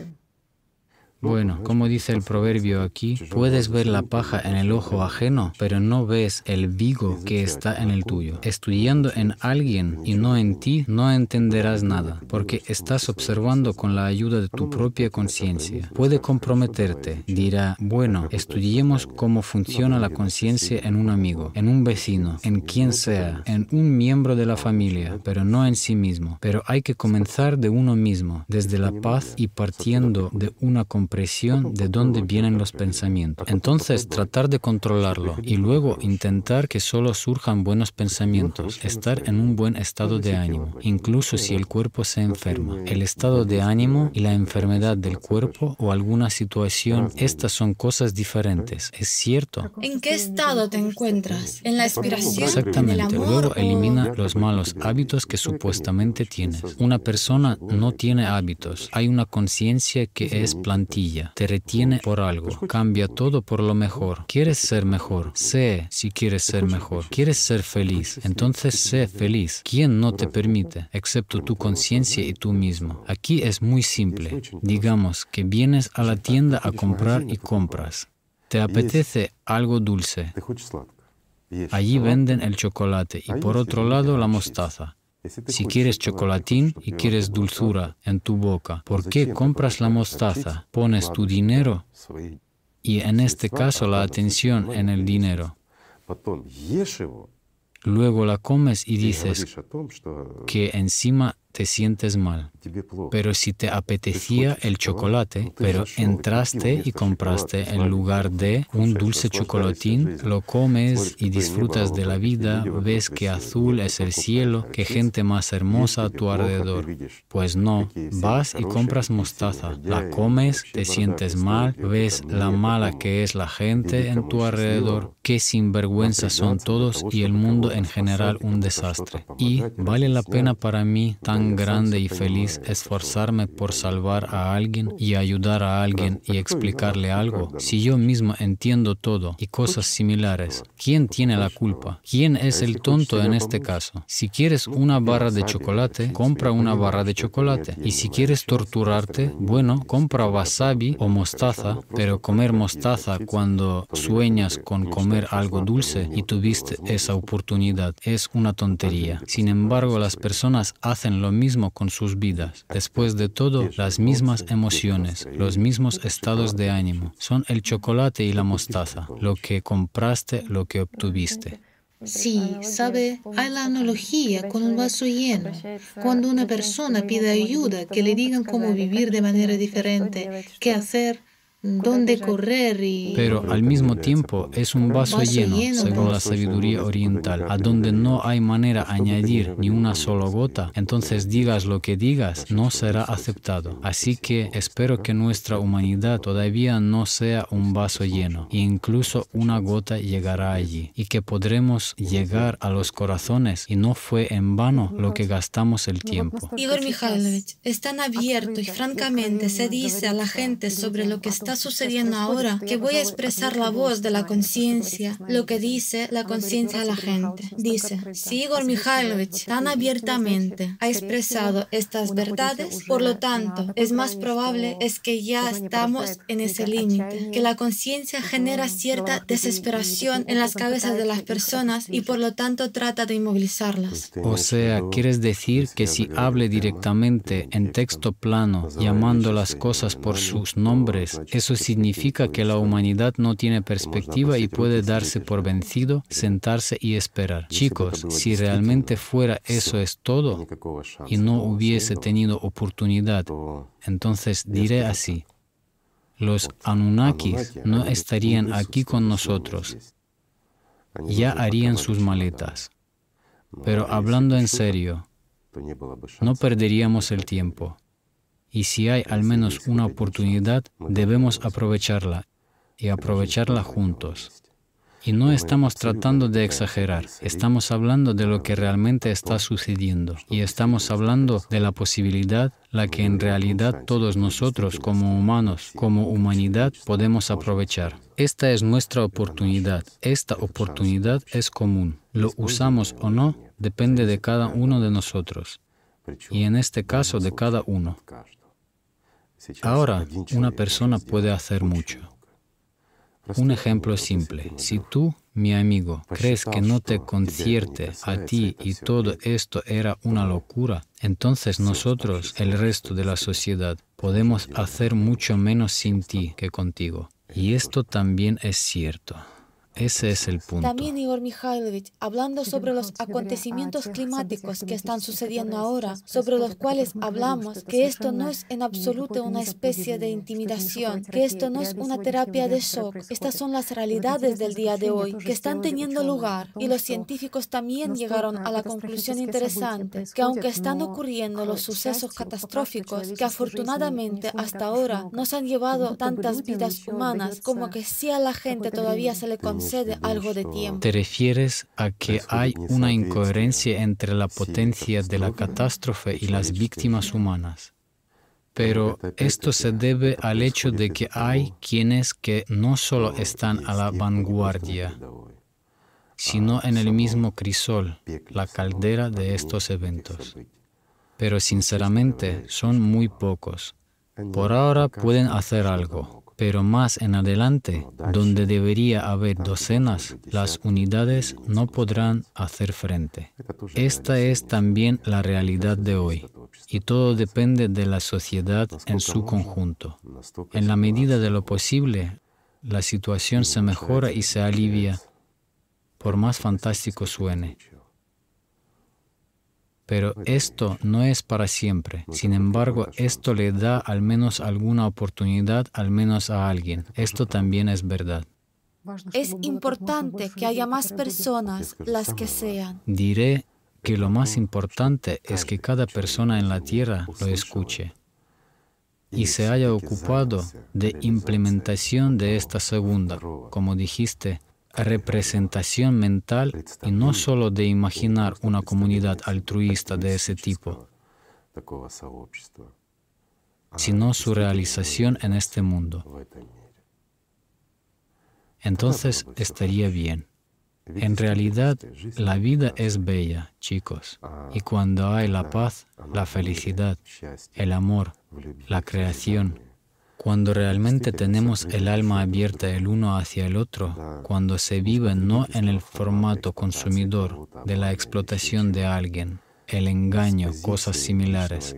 bueno, como dice el proverbio aquí, puedes ver la paja en el ojo ajeno, pero no ves el vigo que está en el tuyo. Estudiando en alguien y no en ti, no entenderás nada, porque estás observando con la ayuda de tu propia conciencia. Puede comprometerte, dirá, bueno, estudiemos cómo funciona la conciencia en un amigo, en un vecino, en quien sea, en un miembro de la familia, pero no en sí mismo. Pero hay que comenzar de uno mismo, desde la paz y partiendo de una comprensión de dónde vienen los pensamientos. Entonces, tratar de controlarlo y luego intentar que solo surjan buenos pensamientos, estar en un buen estado de ánimo, incluso si el cuerpo se enferma. El estado de ánimo y la enfermedad del cuerpo o alguna situación, estas son cosas diferentes, ¿es cierto? ¿En qué estado te encuentras? ¿En la aspiración? Exactamente. Luego elimina los malos hábitos que supuestamente tienes. Una persona no tiene hábitos. Hay una conciencia que es plantilla te retiene por algo, cambia todo por lo mejor. ¿Quieres ser mejor? Sé si quieres ser mejor. ¿Quieres ser feliz? Entonces sé feliz. ¿Quién no te permite? Excepto tu conciencia y tú mismo. Aquí es muy simple. Digamos que vienes a la tienda a comprar y compras. Te apetece algo dulce. Allí venden el chocolate y por otro lado la mostaza. Si quieres chocolatín y quieres dulzura en tu boca, ¿por qué compras la mostaza? Pones tu dinero y en este caso la atención en el dinero. Luego la comes y dices que encima te sientes mal. Pero si te apetecía el chocolate, pero entraste y compraste en lugar de un dulce chocolatín, lo comes y disfrutas de la vida, ves que azul es el cielo, que gente más hermosa a tu alrededor. Pues no, vas y compras mostaza, la comes, te sientes mal, ves la mala que es la gente en tu alrededor, qué sinvergüenza son todos y el mundo en general un desastre. Y vale la pena para mí tan grande y feliz esforzarme por salvar a alguien y ayudar a alguien y explicarle algo si yo mismo entiendo todo y cosas similares? ¿Quién tiene la culpa? ¿Quién es el tonto en este caso? Si quieres una barra de chocolate, compra una barra de chocolate. Y si quieres torturarte, bueno, compra wasabi o mostaza, pero comer mostaza cuando sueñas con comer algo dulce y tuviste esa oportunidad es una tontería. Sin embargo, las personas hacen lo mismo con sus vidas. Después de todo, las mismas emociones, los mismos estados de ánimo. Son el chocolate y la mostaza, lo que compraste, lo que obtuviste. Sí, sabe, hay la analogía con un vaso lleno. Cuando una persona pide ayuda, que le digan cómo vivir de manera diferente, qué hacer, dónde correr y... Pero al mismo tiempo es un vaso, lleno, según la sabiduría oriental, a donde no hay manera añadir ni una sola gota, entonces digas lo que digas, no será aceptado. Así que espero que nuestra humanidad todavía no sea un vaso lleno, e incluso una gota llegará allí, y que podremos llegar a los corazones, y no fue en vano lo que gastamos el tiempo. Igor Mikhailovich, es tan abierto y francamente se dice a la gente sobre lo que está sucediendo ahora que voy a expresar la voz de la conciencia, lo que dice la conciencia de la gente. Dice, si Igor Mikhailovich tan abiertamente ha expresado estas verdades, por lo tanto, es más probable es que ya estamos en ese límite, que la conciencia genera cierta desesperación en las cabezas de las personas y por lo tanto trata de inmovilizarlas. O sea, ¿quieres decir que si hable directamente en texto plano, llamando las cosas por sus nombres, eso significa que la humanidad no tiene perspectiva y puede darse por vencido, sentarse y esperar. Chicos, si realmente fuera eso es todo y no hubiese tenido oportunidad, entonces diré así. Los Anunnakis no estarían aquí con nosotros. Ya harían sus maletas. Pero hablando en serio, no perderíamos el tiempo y si hay al menos una oportunidad, debemos aprovecharla y aprovecharla juntos. Y no estamos tratando de exagerar, estamos hablando de lo que realmente está sucediendo y estamos hablando de la posibilidad la que en realidad todos nosotros como humanos, como humanidad, podemos aprovechar. Esta es nuestra oportunidad, esta oportunidad es común. Lo usamos o no depende de cada uno de nosotros y en este caso de cada uno. Ahora, una persona puede hacer mucho. Un ejemplo simple. Si tú, mi amigo, crees que no te concierte a ti y todo esto era una locura, entonces nosotros, el resto de la sociedad, podemos hacer mucho menos sin ti que contigo. Y esto también es cierto. Ese es el punto. También Igor Mikhailovich, hablando sobre los acontecimientos climáticos que están sucediendo ahora, sobre los cuales hablamos, que esto no es en absoluto una especie de intimidación, que esto no es una terapia de shock. Estas son las realidades del día de hoy que están teniendo lugar y los científicos también llegaron a la conclusión interesante que aunque están ocurriendo los sucesos catastróficos que afortunadamente hasta ahora nos han llevado tantas vidas humanas como que si a la gente todavía se le concede algo de tiempo. ¿Te refieres a que hay una incoherencia entre la potencia de la catástrofe y las víctimas humanas? Pero esto se debe al hecho de que hay quienes que no solo están a la vanguardia, sino en el mismo crisol, la caldera de estos eventos. Pero sinceramente son muy pocos. Por ahora pueden hacer algo, pero más en adelante, donde debería haber docenas, las unidades no podrán hacer frente. Esta es también la realidad de hoy, y todo depende de la sociedad en su conjunto. En la medida de lo posible, la situación se mejora y se alivia, por más fantástico suene. Pero esto no es para siempre. Sin embargo, esto le da al menos alguna oportunidad, al menos a alguien. Esto también es verdad. Es importante que haya más personas, las que sean. Diré que lo más importante es que cada persona en la Tierra lo escuche y se haya ocupado de implementación de esta segunda, como dijiste, representación mental y no solo de imaginar una comunidad altruista de ese tipo, sino su realización en este mundo. Entonces estaría bien. En realidad, la vida es bella, chicos, y cuando hay la paz, la felicidad, el amor, la creación, cuando realmente tenemos el alma abierta el uno hacia el otro, cuando se vive no en el formato consumidor de la explotación de alguien, el engaño, cosas similares,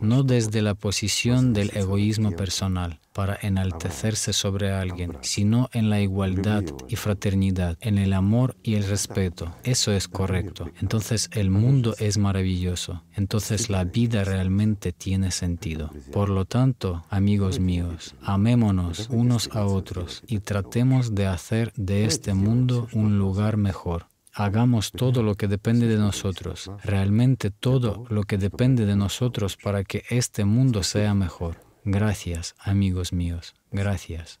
no desde la posición del egoísmo personal para enaltecerse sobre alguien, sino en la igualdad y fraternidad, en el amor y el respeto. Eso es correcto. Entonces el mundo es maravilloso. Entonces la vida realmente tiene sentido. Por lo tanto, amigos míos, amémonos unos a otros y tratemos de hacer de este mundo un lugar mejor. Hagamos todo lo que depende de nosotros, realmente todo lo que depende de nosotros para que este mundo sea mejor. Gracias, amigos míos, gracias.